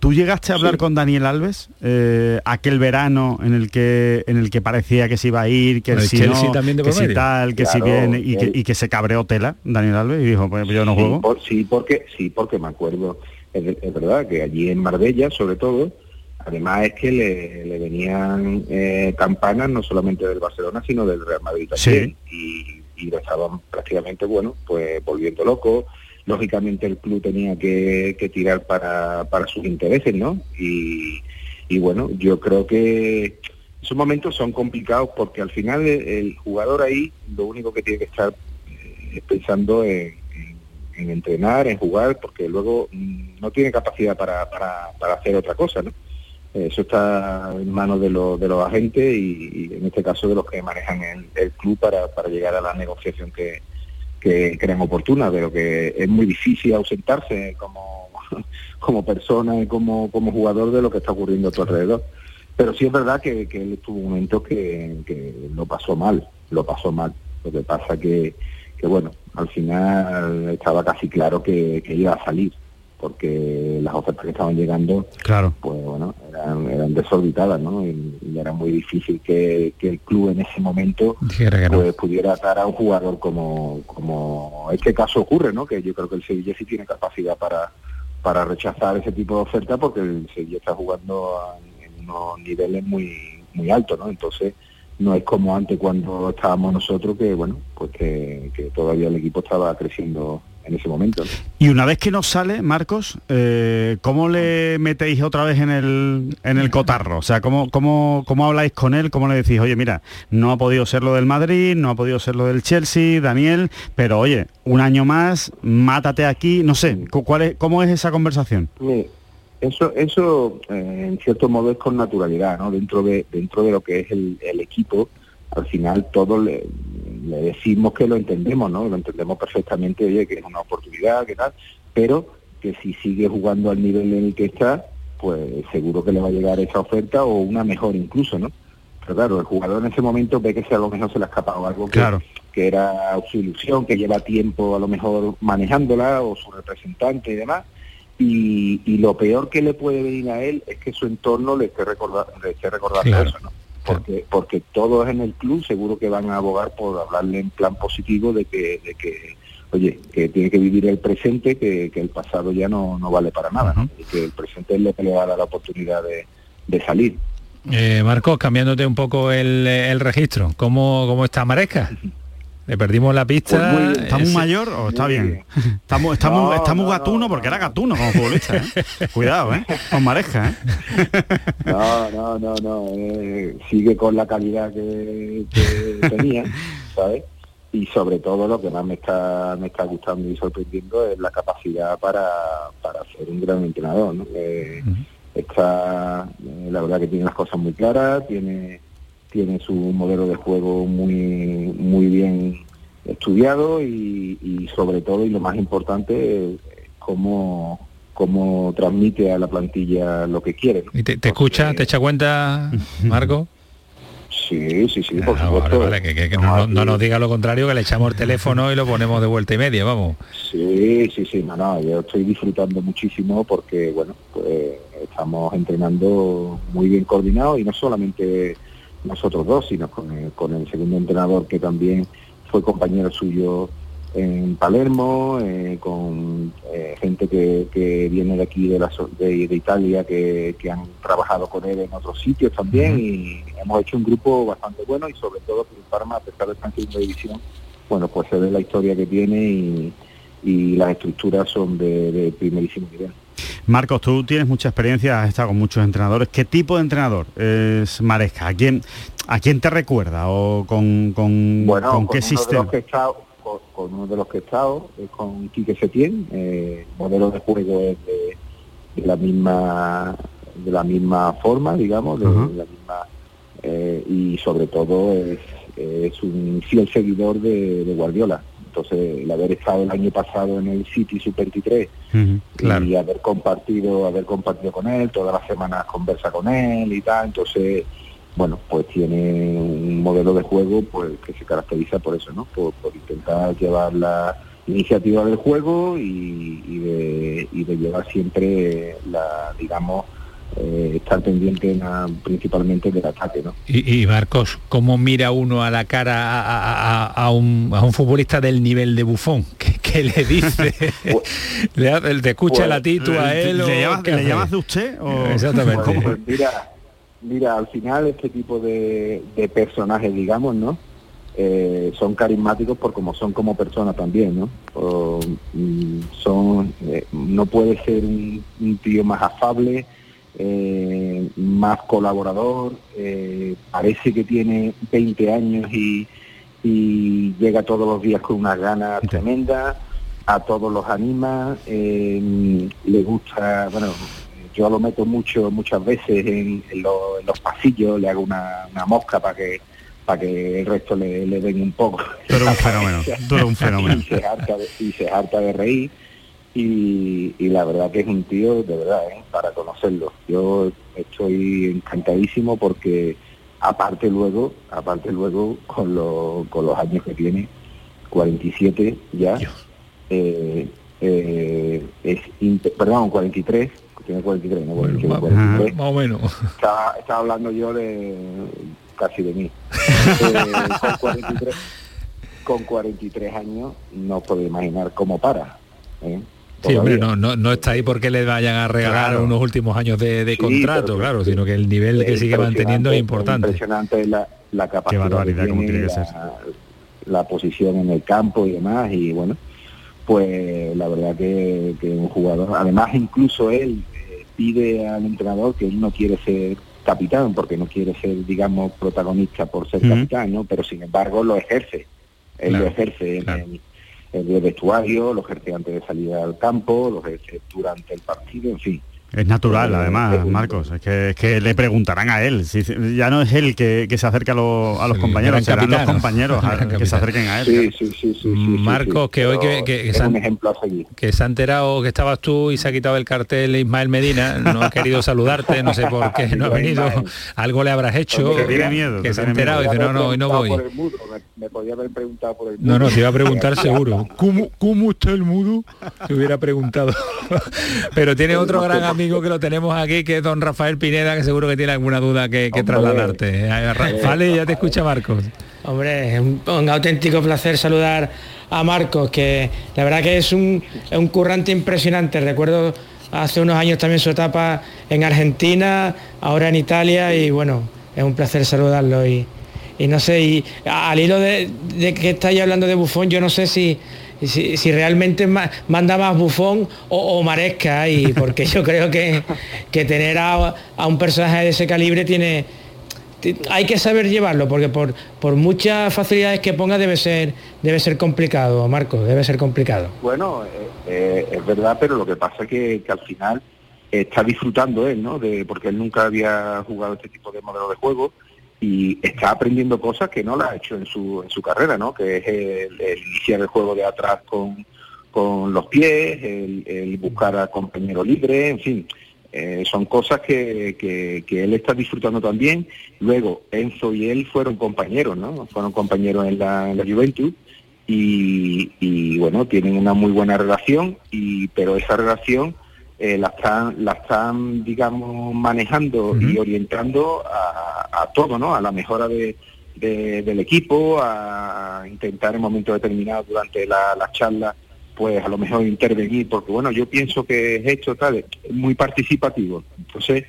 ¿Tú llegaste a hablar con Daniel Alves eh, aquel verano en el que en el que parecía que se iba a ir, que el si Chelsea no, también de que si tal, que si viene y que, él- y que se cabreó tela Daniel Alves y dijo, pues yo no sí, juego. por- sí, porque sí, porque me acuerdo. Es verdad que allí en Marbella, sobre todo, además es que le, le venían eh, campanas no solamente del Barcelona, sino del Real Madrid también. Y, y lo estaban prácticamente, bueno, pues volviendo loco. Lógicamente el club tenía que, que tirar para, para sus intereses, ¿no? Y, y bueno, yo creo que esos momentos son complicados porque al final el, jugador ahí lo único que tiene que estar eh, es pensando en, en- en entrenar, en jugar, porque luego no tiene capacidad para, para, para hacer otra cosa, ¿no? Eso está en manos de, los de los agentes y, y en este caso de los que manejan el, el club para, para llegar a la negociación que, que crean oportuna, pero que es muy difícil ausentarse como, *laughs* como persona y como, como jugador de lo que está ocurriendo a tu alrededor. Pero sí es verdad que, que él tuvo un momento que, que lo pasó mal, lo pasó mal. Lo que pasa que, que bueno, al final estaba casi claro que iba a salir, porque las ofertas que estaban llegando, Claro. pues bueno, eran, eran desorbitadas, ¿no? Y, y era muy difícil que, que el club en ese momento no. pues pudiera atar a un jugador como, como este caso ocurre, ¿no? Que yo creo que el Sevilla sí tiene capacidad para, para rechazar ese tipo de oferta porque el Sevilla está jugando a- en unos niveles muy, muy altos, ¿no? Entonces no es como antes cuando estábamos nosotros que, bueno, pues que, que todavía el equipo estaba creciendo en ese momento. ¿no? Y una vez que nos sale, Marcos, eh, ¿cómo le metéis otra vez en el, en el cotarro? O sea, ¿cómo, cómo, ¿cómo habláis con él? ¿Cómo le decís, oye, mira, no ha podido ser lo del Madrid, no ha podido ser lo del Chelsea, Daniel, pero oye, un año más, mátate aquí, no sé, cu- ¿cuál es, ¿cómo es esa conversación? Eso, eso eh, en cierto modo es con naturalidad, ¿no? Dentro de, dentro de lo que es el, el equipo, al final todos le- le decimos que lo entendemos, ¿no? Lo entendemos perfectamente, oye, que es una oportunidad, que tal, pero que si sigue jugando al nivel en el que está, pues seguro que le va a llegar esa oferta o una mejor incluso, ¿no? Pero claro, el jugador en ese momento ve que si a lo mejor se le ha escapado algo que, que era su ilusión, que lleva tiempo a lo mejor manejándola o su representante y demás. Y, lo peor que le puede venir a él es que su entorno le esté, recordando, le esté recordando eso, ¿no? Porque, porque todos en el club seguro que van a abogar por hablarle en plan positivo de que, de que oye, que tiene que vivir el presente, que, el pasado ya no, no vale para nada, ¿no? Y que el presente es lo que le va a dar la oportunidad de, de salir. Eh, Marcos, cambiándote un poco el, el registro, ¿cómo, cómo está Maresca? Le perdimos la pista. Pues ¿Está muy mayor o está bien? *laughs* Estamos, estamos, estamos gatuno porque era gatuno como futbolista. ¿eh? *laughs* Cuidado, ¿eh? Con Maresca, ¿eh? *laughs* No, no, no, no. Eh, sigue con la calidad que, tenía, ¿sabes? Y sobre todo lo que más me está, me está gustando y sorprendiendo es la capacidad para, para ser un gran entrenador, ¿no? Eh, está, la verdad que tiene las cosas muy claras, tiene tiene su modelo de juego muy, muy bien estudiado y, sobre todo, y lo más importante, cómo, cómo transmite a la plantilla lo que quiere. ¿Y te, escucha, te echa cuenta, Marco? Sí, sí, sí, por ah, supuesto. que, no, nos diga lo contrario, que le echamos el teléfono y lo ponemos de vuelta y media, vamos. Sí, sí, sí, no, no, yo estoy disfrutando muchísimo porque, bueno, pues estamos entrenando muy bien coordinados y no solamente nosotros dos, sino con el, con el segundo entrenador que también fue compañero suyo en Palermo, eh, con eh, gente que, viene de aquí de, la, de, Italia que, han trabajado con él en otros sitios también y hemos hecho un grupo bastante bueno y sobre todo que Parma, a pesar de estar en segunda división, bueno, pues se ve la historia que tiene y, las estructuras son de, de primerísimo nivel. Marcos, tú tienes mucha experiencia, has estado con muchos entrenadores. ¿Qué tipo de entrenador es Maresca? ¿A quién, a quién te recuerda o con, con, con qué sistema? con, uno de los que he estado, es con Quique Setién, eh, modelo de juego es de, la misma de la misma forma, digamos, de, la misma eh, y sobre todo es, es un fiel seguidor de Guardiola entonces, el haber estado el año pasado en el City Super 23 y haber compartido, haber compartido con él, todas las semanas conversa con él y tal, entonces, bueno, pues tiene un modelo de juego pues que se caracteriza por eso, ¿no? Por, intentar llevar la iniciativa del juego y, de, y de llevar siempre la, digamos, eh, estar pendiente principalmente del ataque. ¿no? Y, Marcos, ¿cómo mira uno a la cara a, un, futbolista del nivel de bufón? *laughs* ¿Qué, le dice? *laughs* ¿Le, ¿Te escucha la titu a él? ¿Le, llamas, de usted? *laughs* Exactamente. Pues mira, mira, al final este tipo de, personajes, digamos, ¿no? Eh, son carismáticos por como son como personas también, ¿no? Mm, son, eh, no puede ser un, un tío más afable, eh, más colaborador, eh, parece que tiene 20 años y, llega todos los días con una gana tremenda, a todos los anima, eh, le gusta, bueno, yo lo meto mucho muchas veces en, los pasillos, le hago una, mosca para que para que el resto le, le den un poco. Pero un *laughs* fenómeno, todo un fenómeno. y se harta de reír y, la verdad que es un tío de verdad, ¿eh? para conocerlo. Yo estoy encantadísimo porque aparte luego, aparte luego con, con los años que tiene, 47 ya, eh, eh, es perdón, 43, tiene 43, no 43. Más o menos. Estaba, estaba, hablando yo de casi de mí. *laughs* con 43 con 43 años no puedo imaginar cómo para. ¿eh? Sí, hombre, no, no, está ahí porque le vayan a regalar unos últimos años de, contrato, claro, sino que el nivel que sigue manteniendo es importante. impresionante la, la capacidad barbaridad, que tiene, la, posición en el campo y demás, y bueno, pues la verdad que, un jugador, además incluso él eh, pide al entrenador que él no quiere ser capitán, porque no quiere ser, digamos, protagonista por ser capitán, ¿no? Pero sin embargo lo ejerce, él lo ejerce en, el vestuario, los ejerce antes de salir al campo, los ejerce durante el partido, en fin. Es natural, además, Marcos. Es que, es que le preguntarán a él. Si, ya no es él que, que se acerca a, los, a los compañeros, serán los compañeros *laughs* a, que se acerquen a él. Sí, sí, sí, sí, Marcos, que hoy que, que, que, se han, que se ha enterado que estabas tú y se ha quitado el cartel Ismael Medina, no ha querido saludarte, no sé por qué no ha venido. Algo le habrás hecho. Que tiene miedo. Que se ha enterado y dice, no, no, hoy no voy. Me, podía haber preguntado por el mudo. No, no, te iba a preguntar seguro. *laughs* ¿Cómo, cómo está el mudo? Te hubiera preguntado. *laughs* Pero tiene otro gran amigo que lo tenemos aquí, que es don Rafael Pineda, que seguro que tiene alguna duda que, que trasladarte. Vale, ya te escucha Marcos. Hombre, es un, un, auténtico placer saludar a Marcos, que la verdad que es un, un currante impresionante. Recuerdo hace unos años también su etapa en Argentina, ahora en Italia y bueno, es un placer saludarlo y, y no sé, y al hilo de, de que estáis hablando de Bufón, yo no sé si, si, si realmente manda más Bufón o, o, Maresca, y *laughs* porque yo creo que, que tener a, a, un personaje de ese calibre tiene. Hay que saber llevarlo, porque por, por muchas facilidades que ponga debe ser, debe ser complicado, Marco, debe ser complicado. Bueno, eh, eh, es verdad, pero lo que pasa es que, que al final está disfrutando él, ¿no? De, porque él nunca había jugado este tipo de modelo de juego y está aprendiendo cosas que no las ha hecho en su, en su carrera, ¿no? Que es el, iniciar el juego de atrás con, con los pies, el, el, buscar al compañero libre, en fin. Eh, son cosas que, que, él está disfrutando también. Luego, Enzo y él fueron compañeros, ¿no? Fueron compañeros en la, en Juventud y, y, bueno, tienen una muy buena relación, y pero esa relación eh, la están, la están, digamos, manejando uh -huh. y orientando a, a, todo, ¿no? A la mejora de, de, del equipo, a intentar en momentos determinados durante la, la charla, pues a lo mejor intervenir, porque bueno, yo pienso que es hecho tal, es muy participativo. Entonces,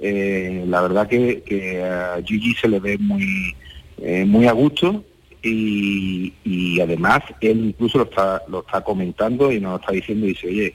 eh, la verdad que, que, a Gigi se le ve muy, eh, muy a gusto y, y, además él incluso lo está, lo está comentando y nos está diciendo, dice, oye,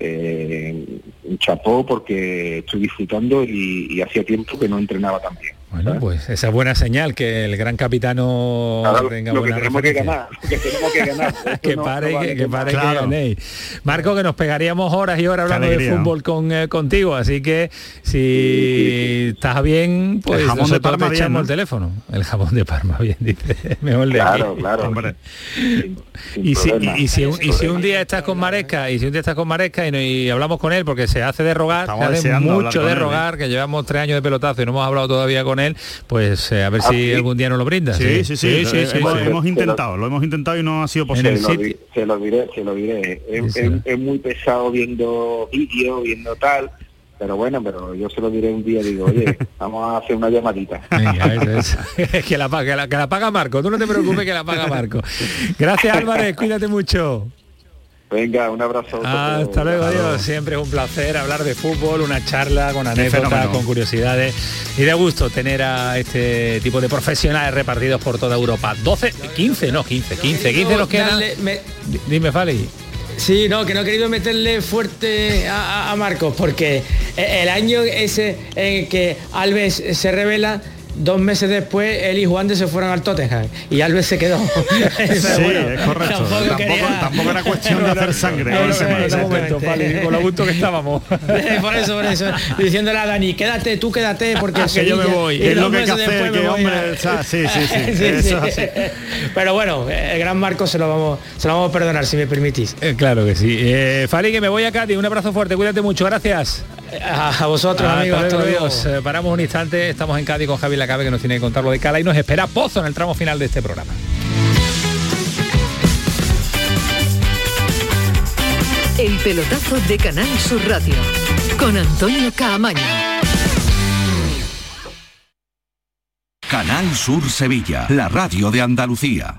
eh, chapó porque estoy disfrutando y, y hacía tiempo que no entrenaba tan bien. Bueno, pues esa es buena señal que el gran capitano Claro, tenga lo que buena tenemos que referencia. ganar, lo que tenemos que ganar. *laughs* Que no- pare, no vale que, que que pare más. que Claro. ganéis. Marco, que nos pegaríamos horas y horas hablando de fútbol con, eh, contigo, así que si estás bien, pues El jamón de nosotros Parma te bien, echamos ¿no? el teléfono. El jamón de Parma, bien, *laughs* dice. Mejor de Claro, aquí. claro. Y si, y, y si un, y si un día estás con Maresca y si un día estás con Maresca y, no- y hablamos con él porque se hace de rogar, se hace mucho de él, ¿eh? rogar, que llevamos tres años de pelotazo y no hemos hablado todavía con él, pues eh, a ver Ah, si sí. algún día nos lo brinda. Sí, sí, sí. sí, eh, sí, hemos, sí. hemos intentado, lo hemos intentado y no ha sido posible. se, lo se lo diré, se lo diré. Es, Sí, es- sí. es muy pesado viendo vídeos, viendo tal, pero bueno, pero yo se lo diré un día, digo, oye, *laughs* vamos a hacer una llamadita. Venga, eso es. *laughs* *laughs* que, la, que, la, que la paga Marco, tú no te preocupes que la paga Marco. Gracias Álvarez, cuídate mucho. Venga, un abrazo. a vosotros. Hasta luego, adiós. Siempre es un placer hablar de fútbol, una charla con anécdotas, con curiosidades y de gusto tener a este tipo de profesionales repartidos por toda Europa. 12, 15, no, 15, 15, 15 nos quedan. Me- Dime, Fali. Sí, no, que no he querido meterle fuerte a, a- a Marcos, porque e- el año ese en que Alves se revela, dos meses después él y Juan de se fueron al Tottenham y Alves se quedó. *laughs* Pero Sí, bueno, es correcto. Tampoco, quería- tampoco era cuestión de hacer sangre. No, con no, ese no, mes. no, no, momento, Fali, con lo gusto que estábamos. *laughs* por eso, por eso, diciéndole a Dani, quédate, tú quédate, porque el Que yo me voy. es dos lo que hay que meses hacer, después me que voy hombre, a- *laughs* sí, sí, sí, eso es así. Pero bueno, el gran Marcos se lo vamos, se lo vamos a perdonar, si me permitís. Eh, claro que sí. Eh, Fali, que me voy a Cádiz. Un abrazo fuerte, cuídate mucho, gracias. A, a vosotros, amigos, hasta luego, adiós. Eh, paramos un instante, estamos en Cádiz con Javi Lacabe que nos tiene que contar lo de Cala y nos espera Pozo en el tramo final de este programa. El pelotazo de Canal Sur Radio con Antonio Caamaño. Canal Sur Sevilla, la radio de Andalucía.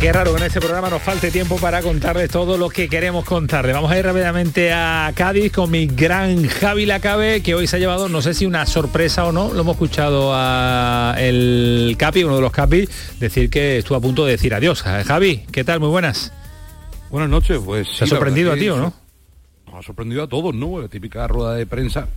Qué raro que en este programa nos falte tiempo para contarles todo lo que queremos contarles. Vamos a ir rápidamente a Cádiz con mi gran Javi Lacabe, que hoy se ha llevado, no sé si una sorpresa o no, lo hemos escuchado a el Capi, uno de los Capi, decir que estuvo a punto de decir adiós. Javi, ¿qué tal? Muy buenas. Buenas noches, pues. ¿Se ha sorprendido a ti o no? Nos ha sorprendido a todos, ¿no? La típica rueda de prensa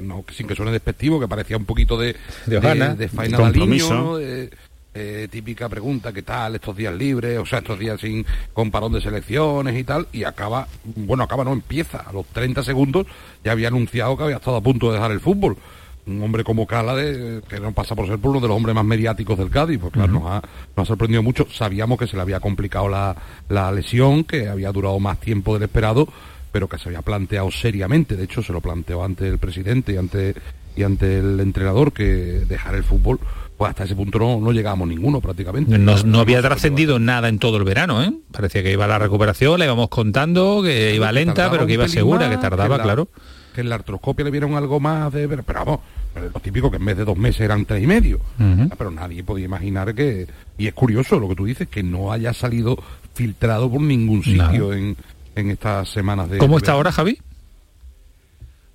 no, sin que suene despectivo, que parecía un poquito de, de, de, de de niño, ¿no? de, eh, típica pregunta, ¿qué tal estos días libres? O sea, estos días sin con parón de selecciones y tal, y acaba, bueno, acaba, no empieza, a los 30 segundos ya había anunciado que había estado a punto de dejar el fútbol. Un hombre como Cala, de, que no pasa por ser uno de los hombres más mediáticos del Cádiz, pues claro, nos, ha, nos ha sorprendido mucho. Sabíamos que se le había complicado la, la lesión, que había durado más tiempo del esperado, pero que se había planteado seriamente. De hecho, se lo planteó ante el presidente y ante, y ante el entrenador que dejar el fútbol pues hasta ese punto no, no llegamos ninguno prácticamente. No, no había trascendido nada en todo el verano, ¿eh? Parecía que iba la recuperación, le íbamos contando, que iba lenta, pero que iba segura, que tardaba, que la, claro. Que en la artroscopia le vieron algo más de... Pero, vamos, lo típico que en vez de dos meses eran tres y medio. Uh -huh. Pero nadie podía imaginar que... Y es curioso lo que tú dices, que no haya salido filtrado por ningún sitio en, en estas semanas de... ¿Cómo está ahora, Javi?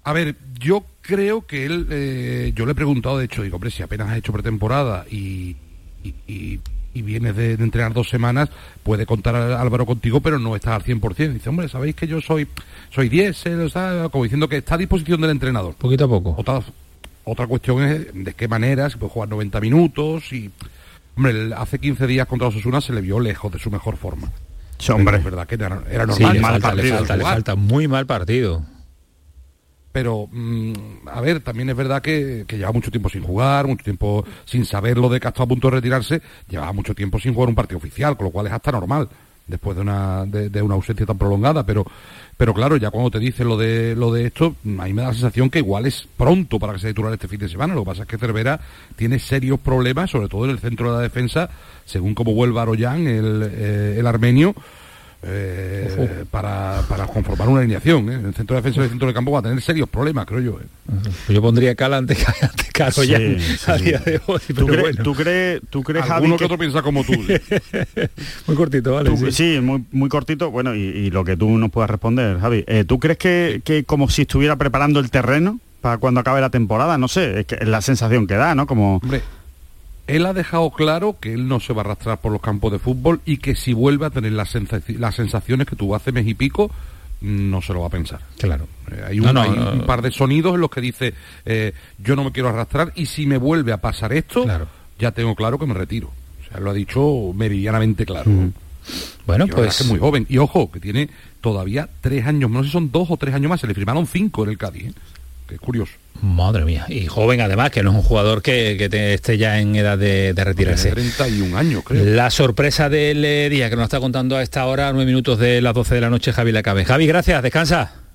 A ver, yo creo que él, eh, yo le he preguntado, de hecho, digo, hombre, si apenas has hecho pretemporada y, y, y, y vienes de, de, entrenar dos semanas, puede contar Álvaro contigo, pero no estás al 100%. Dice, hombre, sabéis que yo soy soy 10, o sea, como diciendo que está a disposición del entrenador. Poquito a poco. Otra, otra cuestión es de qué manera, si puede jugar 90 minutos y... Hombre, hace 15 días contra Osasuna se le vio lejos de su mejor forma. Sí, hombre. es verdad que era, era normal. Sí, le, falta, le, falta, le falta muy mal partido pero mmm, a ver, también es verdad que, que, lleva mucho tiempo sin jugar, mucho tiempo sin saber lo de que está a punto de retirarse, lleva mucho tiempo sin jugar un partido oficial, con lo cual es hasta normal después de una, de, una ausencia tan prolongada, pero, pero claro, ya cuando te dicen lo de, lo de esto, a mí me da la sensación que igual es pronto para que se titular este fin de semana, lo que pasa es que Cervera tiene serios problemas, sobre todo en el centro de la defensa, según como vuelva Aroyan, el, eh, el armenio, eh, para, para, conformar una alineación. ¿eh? El centro de defensa y el centro de campo va a tener serios problemas, creo yo. ¿eh? Yo pondría Cala ante, *laughs* ante Caro sí, ya sí, a día de hoy. ¿Tú, crees, bueno. ¿Tú, crees, ¿Tú crees, Javi, que... que otro piensa como tú? *laughs* muy cortito, ¿vale? Tú, sí, muy, muy cortito. Bueno, y, y, lo que tú nos puedas responder, Javi. Eh, ¿Tú crees que, que como si estuviera preparando el terreno para cuando acabe la temporada? No sé, es, que es la sensación que da, ¿no? Como... Hombre él ha dejado claro que él no se va a arrastrar por los campos de fútbol y que si vuelve a tener las, las sensaciones que tuvo hace mes y pico, no se lo va a pensar. Claro. Eh, hay, un, no, no, hay no, un, par de sonidos en los que dice, eh, yo no me quiero arrastrar y si me vuelve a pasar esto, claro. ya tengo claro que me retiro. O sea, lo ha dicho meridianamente claro. Mm. Bueno, y pues... Es, que es muy joven. Y ojo, que tiene todavía tres años, no sé si son dos o tres años más, se le firmaron cinco en el Cádiz. ¿eh? Que es curioso. Madre mía, y joven además, que no es un jugador que, que te, esté ya en edad de, de retirarse. 31 años, creo. La sorpresa del eh, día que nos está contando a esta hora, nueve minutos de las 12 de la noche, Javi Lacabe. Javi, gracias, descansa.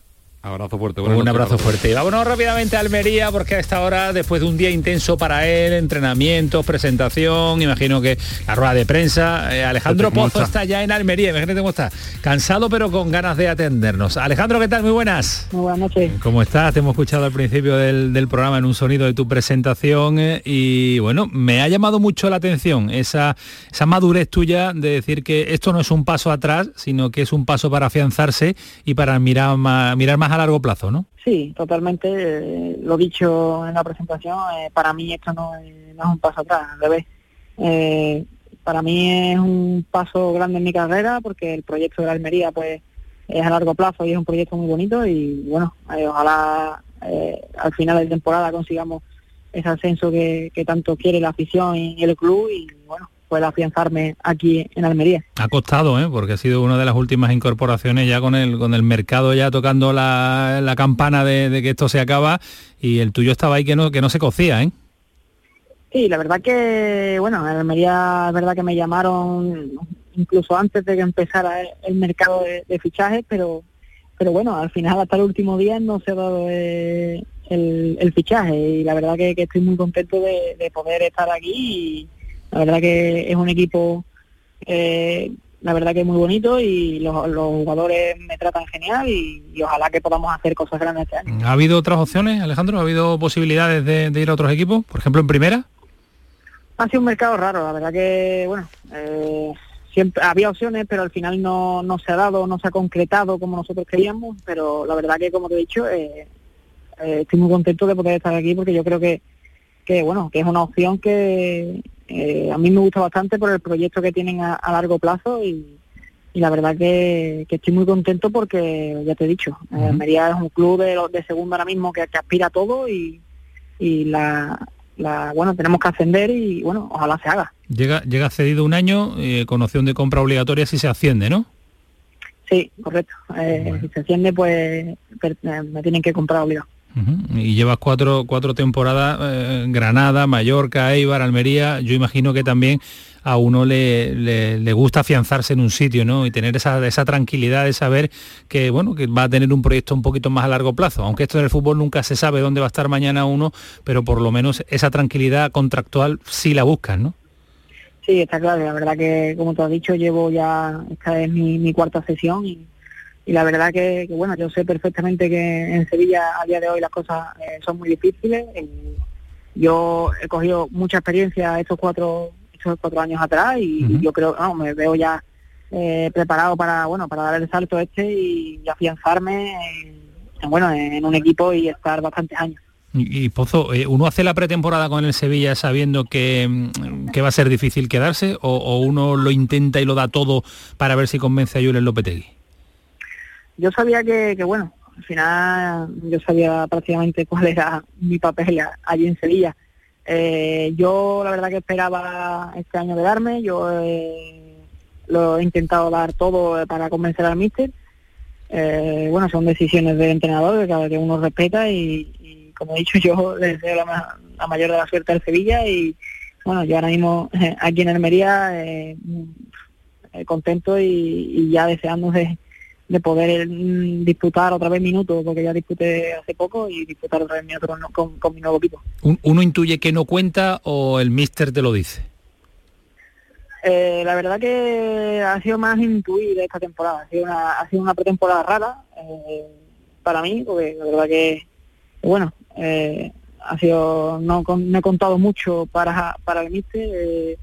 Abrazo fuerte. Un noches, abrazo fuerte. Y vámonos rápidamente a Almería porque a esta hora, después de un día intenso para él, entrenamientos, presentación, imagino que la rueda de prensa, eh, Alejandro Pozo está? está ya en Almería, imagínate cómo está. Cansado pero con ganas de atendernos. Alejandro, ¿qué tal? Muy buenas. Muy buenas noches. ¿Cómo estás? Te hemos escuchado al principio del, del programa en un sonido de tu presentación eh, y bueno, me ha llamado mucho la atención esa, esa madurez tuya de decir que esto no es un paso atrás, sino que es un paso para afianzarse y para mirar más, mirar más a largo plazo, ¿no? Sí, totalmente. Eh, lo dicho en la presentación, eh, para mí esto no es, un paso atrás, al revés. Eh, para mí es un paso grande en mi carrera porque el proyecto de la Almería pues es a largo plazo y es un proyecto muy bonito y bueno, eh, ojalá al final de temporada consigamos ese ascenso que, que, tanto quiere la afición y el club y bueno, poder afianzarme aquí en Almería. Ha costado, ¿eh? porque ha sido una de las últimas incorporaciones ya con el, con el mercado ya tocando la, la campana de, de, que esto se acaba y el tuyo estaba ahí que no, que no se cocía, ¿eh? Sí, la verdad que, bueno, en Almería es verdad que me llamaron incluso antes de que empezara el mercado de, de fichajes, pero pero bueno, al final hasta el último día no se ha dado eh, el, el, fichaje y la verdad que, que estoy muy contento de, de, poder estar aquí y la verdad que es un equipo eh, la verdad que es muy bonito y los, los jugadores me tratan genial y, y, ojalá que podamos hacer cosas grandes este año. ¿Ha habido otras opciones, Alejandro? ¿Ha habido posibilidades de, de ir a otros equipos? Por ejemplo, en primera. Ha sido un mercado raro, la verdad que, bueno, eh, siempre había opciones, pero al final no, no se ha dado, no se ha concretado como nosotros queríamos, pero la verdad que, como te he dicho, eh, eh, estoy muy contento de poder estar aquí porque yo creo que, que bueno, que es una opción que eh, a mí me gusta bastante por el proyecto que tienen a, a largo plazo y, y, la verdad que, que, estoy muy contento porque, ya te he dicho, uh -huh. Almería es un club de, de segundo ahora mismo que, que aspira a todo y, y la, la, bueno, tenemos que ascender y bueno, ojalá se haga. Llega, llega cedido un año eh, con opción de compra obligatoria si se asciende, ¿no? Sí, correcto. Eh, bueno. Si se asciende, pues me tienen que comprar obligado. Y llevas cuatro, cuatro temporadas, eh, Granada, Mallorca, Eibar, Almería, yo imagino que también a uno le, le, le, gusta afianzarse en un sitio, ¿no? Y tener esa, esa tranquilidad de saber que, bueno, que va a tener un proyecto un poquito más a largo plazo. Aunque esto en el fútbol nunca se sabe dónde va a estar mañana uno, pero por lo menos esa tranquilidad contractual sí la buscan, ¿no? Sí, está claro. La verdad que, como tú has dicho, llevo ya, esta es mi, mi cuarta sesión y, y la verdad que, que, bueno, yo sé perfectamente que en Sevilla a día de hoy las cosas eh, son muy difíciles. yo he cogido mucha experiencia estos cuatro estos cuatro años atrás y, uh -huh. yo creo, no, me veo ya eh, preparado para, bueno, para dar el salto este y, y afianzarme en, en, bueno, en un equipo y estar bastantes años. Y, y Pozo, eh, ¿uno hace la pretemporada con el Sevilla sabiendo que, mm, que va a ser difícil quedarse o, o, uno lo intenta y lo da todo para ver si convence a Julen Lopetegui? Yo sabía que, que, bueno, al final yo sabía prácticamente *laughs* cuál era mi papel allí en Sevilla. Eh, yo la verdad que esperaba este año quedarme, yo eh, lo he intentado dar todo para convencer al míster. Eh, bueno, son decisiones del entrenador que cada que uno respeta y, y, como he dicho yo *laughs* le deseo la, la, mayor de la suerte al Sevilla y bueno, yo ahora mismo eh, *laughs* aquí en Almería eh, contento y, y, ya deseando de, de poder mm, disputar otra vez minutos, porque ya disputé hace poco y disputar otra vez minutos con, con, con, mi nuevo equipo. ¿Uno intuye que no cuenta o el míster te lo dice? Eh, la verdad que ha sido más intuir esta temporada, ha sido una, ha sido una pretemporada rara eh, para mí, porque la verdad que, bueno, eh, ha sido, no, no, he contado mucho para, para el míster, eh,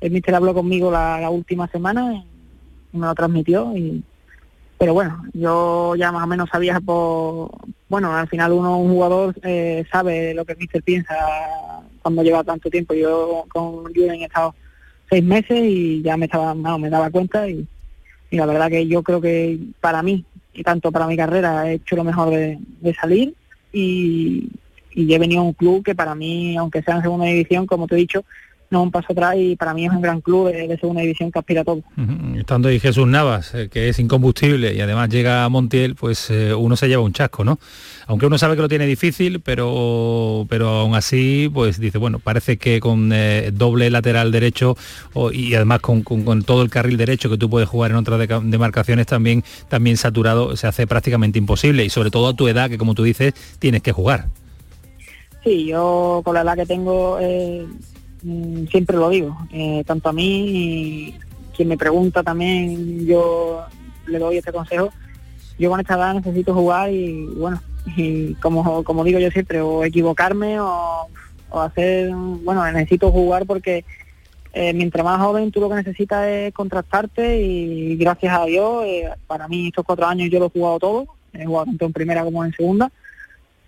el míster habló conmigo la, la última semana y me lo transmitió y pero bueno, yo ya más o menos sabía por, bueno, al final uno, un jugador, eh, sabe lo que el míster piensa cuando lleva tanto tiempo. Yo con Jürgen he estado seis meses y ya me estaba, no, me daba cuenta y, y, la verdad que yo creo que para mí, y tanto para mi carrera, he hecho lo mejor de, de salir y, y he venido a un club que para mí, aunque sea en segunda división, como te he dicho, no un paso atrás y para mí es un gran club de, de segunda división que aspira a todo. Uh -huh. Estando ahí Jesús Navas, eh, que es incombustible y además llega a Montiel, pues eh, uno se lleva un chasco, ¿no? Aunque uno sabe que lo tiene difícil, pero pero aún así, pues dice, bueno, parece que con eh, doble lateral derecho y además con, con, con, todo el carril derecho que tú puedes jugar en otras demarcaciones también, también saturado, se hace prácticamente imposible y sobre todo a tu edad, que como tú dices, tienes que jugar. Sí, yo con la edad que tengo siempre lo digo, eh, tanto a mí quien me pregunta también, yo le doy este consejo. Yo con esta edad necesito jugar y bueno, *laughs* y como, como digo yo siempre, o equivocarme o, o hacer, bueno, necesito jugar porque eh, mientras más joven tú lo que necesitas es contrastarte y gracias a Dios, eh, para mí estos cuatro años yo lo he jugado todo, he jugado tanto en primera como en segunda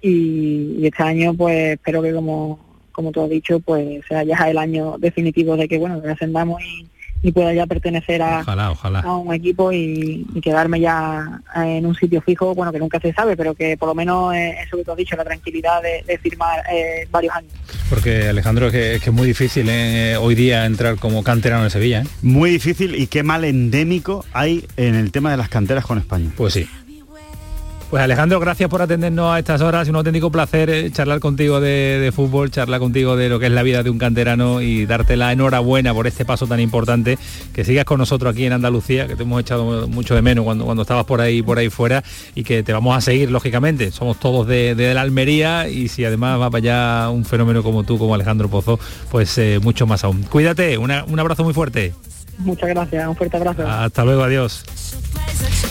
y, y este año pues espero que como como tú has dicho, pues sea ya el año definitivo de que, bueno, que ascendamos y, y pueda ya pertenecer a, Ojalá, ojalá. a un equipo y, y quedarme ya en un sitio fijo, bueno, que nunca se sabe, pero que por lo menos eh, eso que tú has dicho, la tranquilidad de, de firmar eh, varios años. Porque Alejandro, es que es, que es muy difícil eh, hoy día entrar como canterano en Sevilla. ¿eh? Muy difícil y qué mal endémico hay en el tema de las canteras con España. Pues sí. Pues Alejandro, gracias por atendernos a estas horas. Un auténtico placer eh, charlar contigo de, fútbol, charlar contigo de lo que es la vida de un canterano y darte la enhorabuena por este paso tan importante. Que sigas con nosotros aquí en Andalucía, que te hemos echado mucho de menos cuando, cuando estabas por ahí por ahí fuera y que te vamos a seguir, lógicamente. Somos todos de, de la Almería y si además va para allá un fenómeno como tú, como Alejandro Pozo, pues eh, mucho más aún. Cuídate, una- un abrazo muy fuerte. Muchas gracias, un fuerte abrazo. Hasta luego, adiós.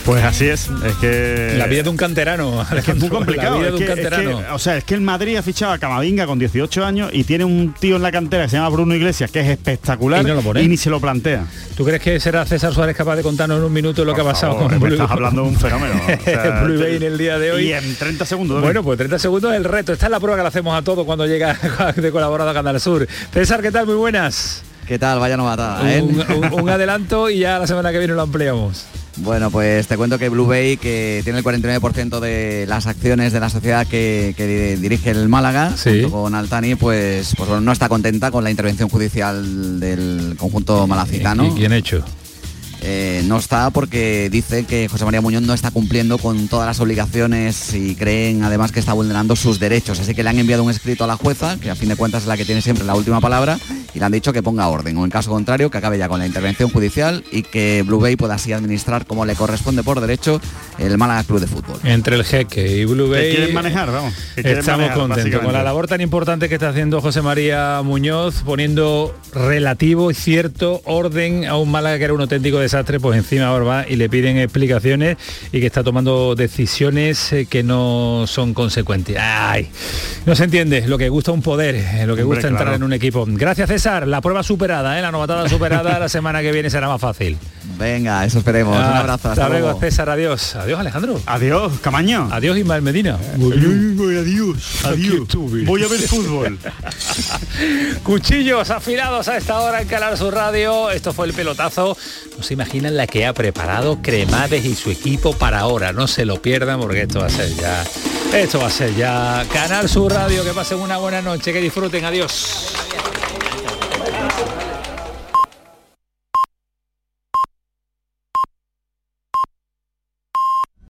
Pues así es, es que... La vida de un canterano. *laughs* Es que es muy complicado. La vida es de un que- es canterano. que, o sea, es que el Madrid ha fichado a Camavinga con 18 años y tiene un tío en la cantera que se llama Bruno Iglesias, que es espectacular Y no lo pone. ni se lo plantea. ¿Tú crees que será César Suárez capaz de contarnos en un minuto lo que ha pasado con Blue- estás hablando de un fenómeno. *laughs* o sea, Blue Bay en el día de hoy? Y en 30 segundos. Bueno, pues 30 segundos es el reto. Esta es la prueba que le hacemos a todos cuando llega *laughs* de colaborado a Canal Sur. César, ¿qué tal? Muy buenas. ¿Qué tal? Vaya novatada, ¿eh? Un, un- un adelanto y ya la semana que viene lo ampliamos. Bueno, pues te cuento que Blue Bay, que tiene el 49% de las acciones de la sociedad que, que dirige el Málaga, junto con Altani, pues, pues no está contenta con la intervención judicial del conjunto malacitano. ¿Y quién ha hecho? Eh, no está porque dice que José María Muñoz no está cumpliendo con todas las obligaciones y creen además que está vulnerando sus derechos. Así que le han enviado un escrito a la jueza, que a fin de cuentas es la que tiene siempre la última palabra, y le han dicho que ponga orden, o en caso contrario, que acabe ya con la intervención judicial y que Blue Bay pueda así administrar como le corresponde por derecho el Málaga Club de Fútbol. Entre el jeque y Blue Bay. Quieren manejar, vamos, quieren Estamos manejar, contentos con la labor tan importante que está haciendo José María Muñoz, poniendo relativo y cierto orden a un Málaga que era un auténtico desastre, pues encima ahora va y le piden explicaciones y que está tomando decisiones eh, que no son consecuentes. Ay, no se entiende lo que gusta un poder, eh, lo que Hombre, gusta entrar claro. en un equipo. Gracias César, la prueba superada, ¿eh? la novatada superada, la semana que viene será más fácil. Venga, eso esperemos. Un abrazo. Hasta, Hasta luego, luego. César, adiós. Adiós, Alejandro. Adiós, Camaño. Adiós, Ismael Medina. adiós, adiós. Voy a ver fútbol. *laughs* Cuchillos afilados a esta hora en Canal Sur Radio. Esto fue el pelotazo. Imaginan la que ha preparado Cremades y su equipo para ahora. No se lo pierdan porque esto va a ser ya. Esto va a ser ya Canal Sur Radio. Que pasen una buena noche, que disfruten. Adiós.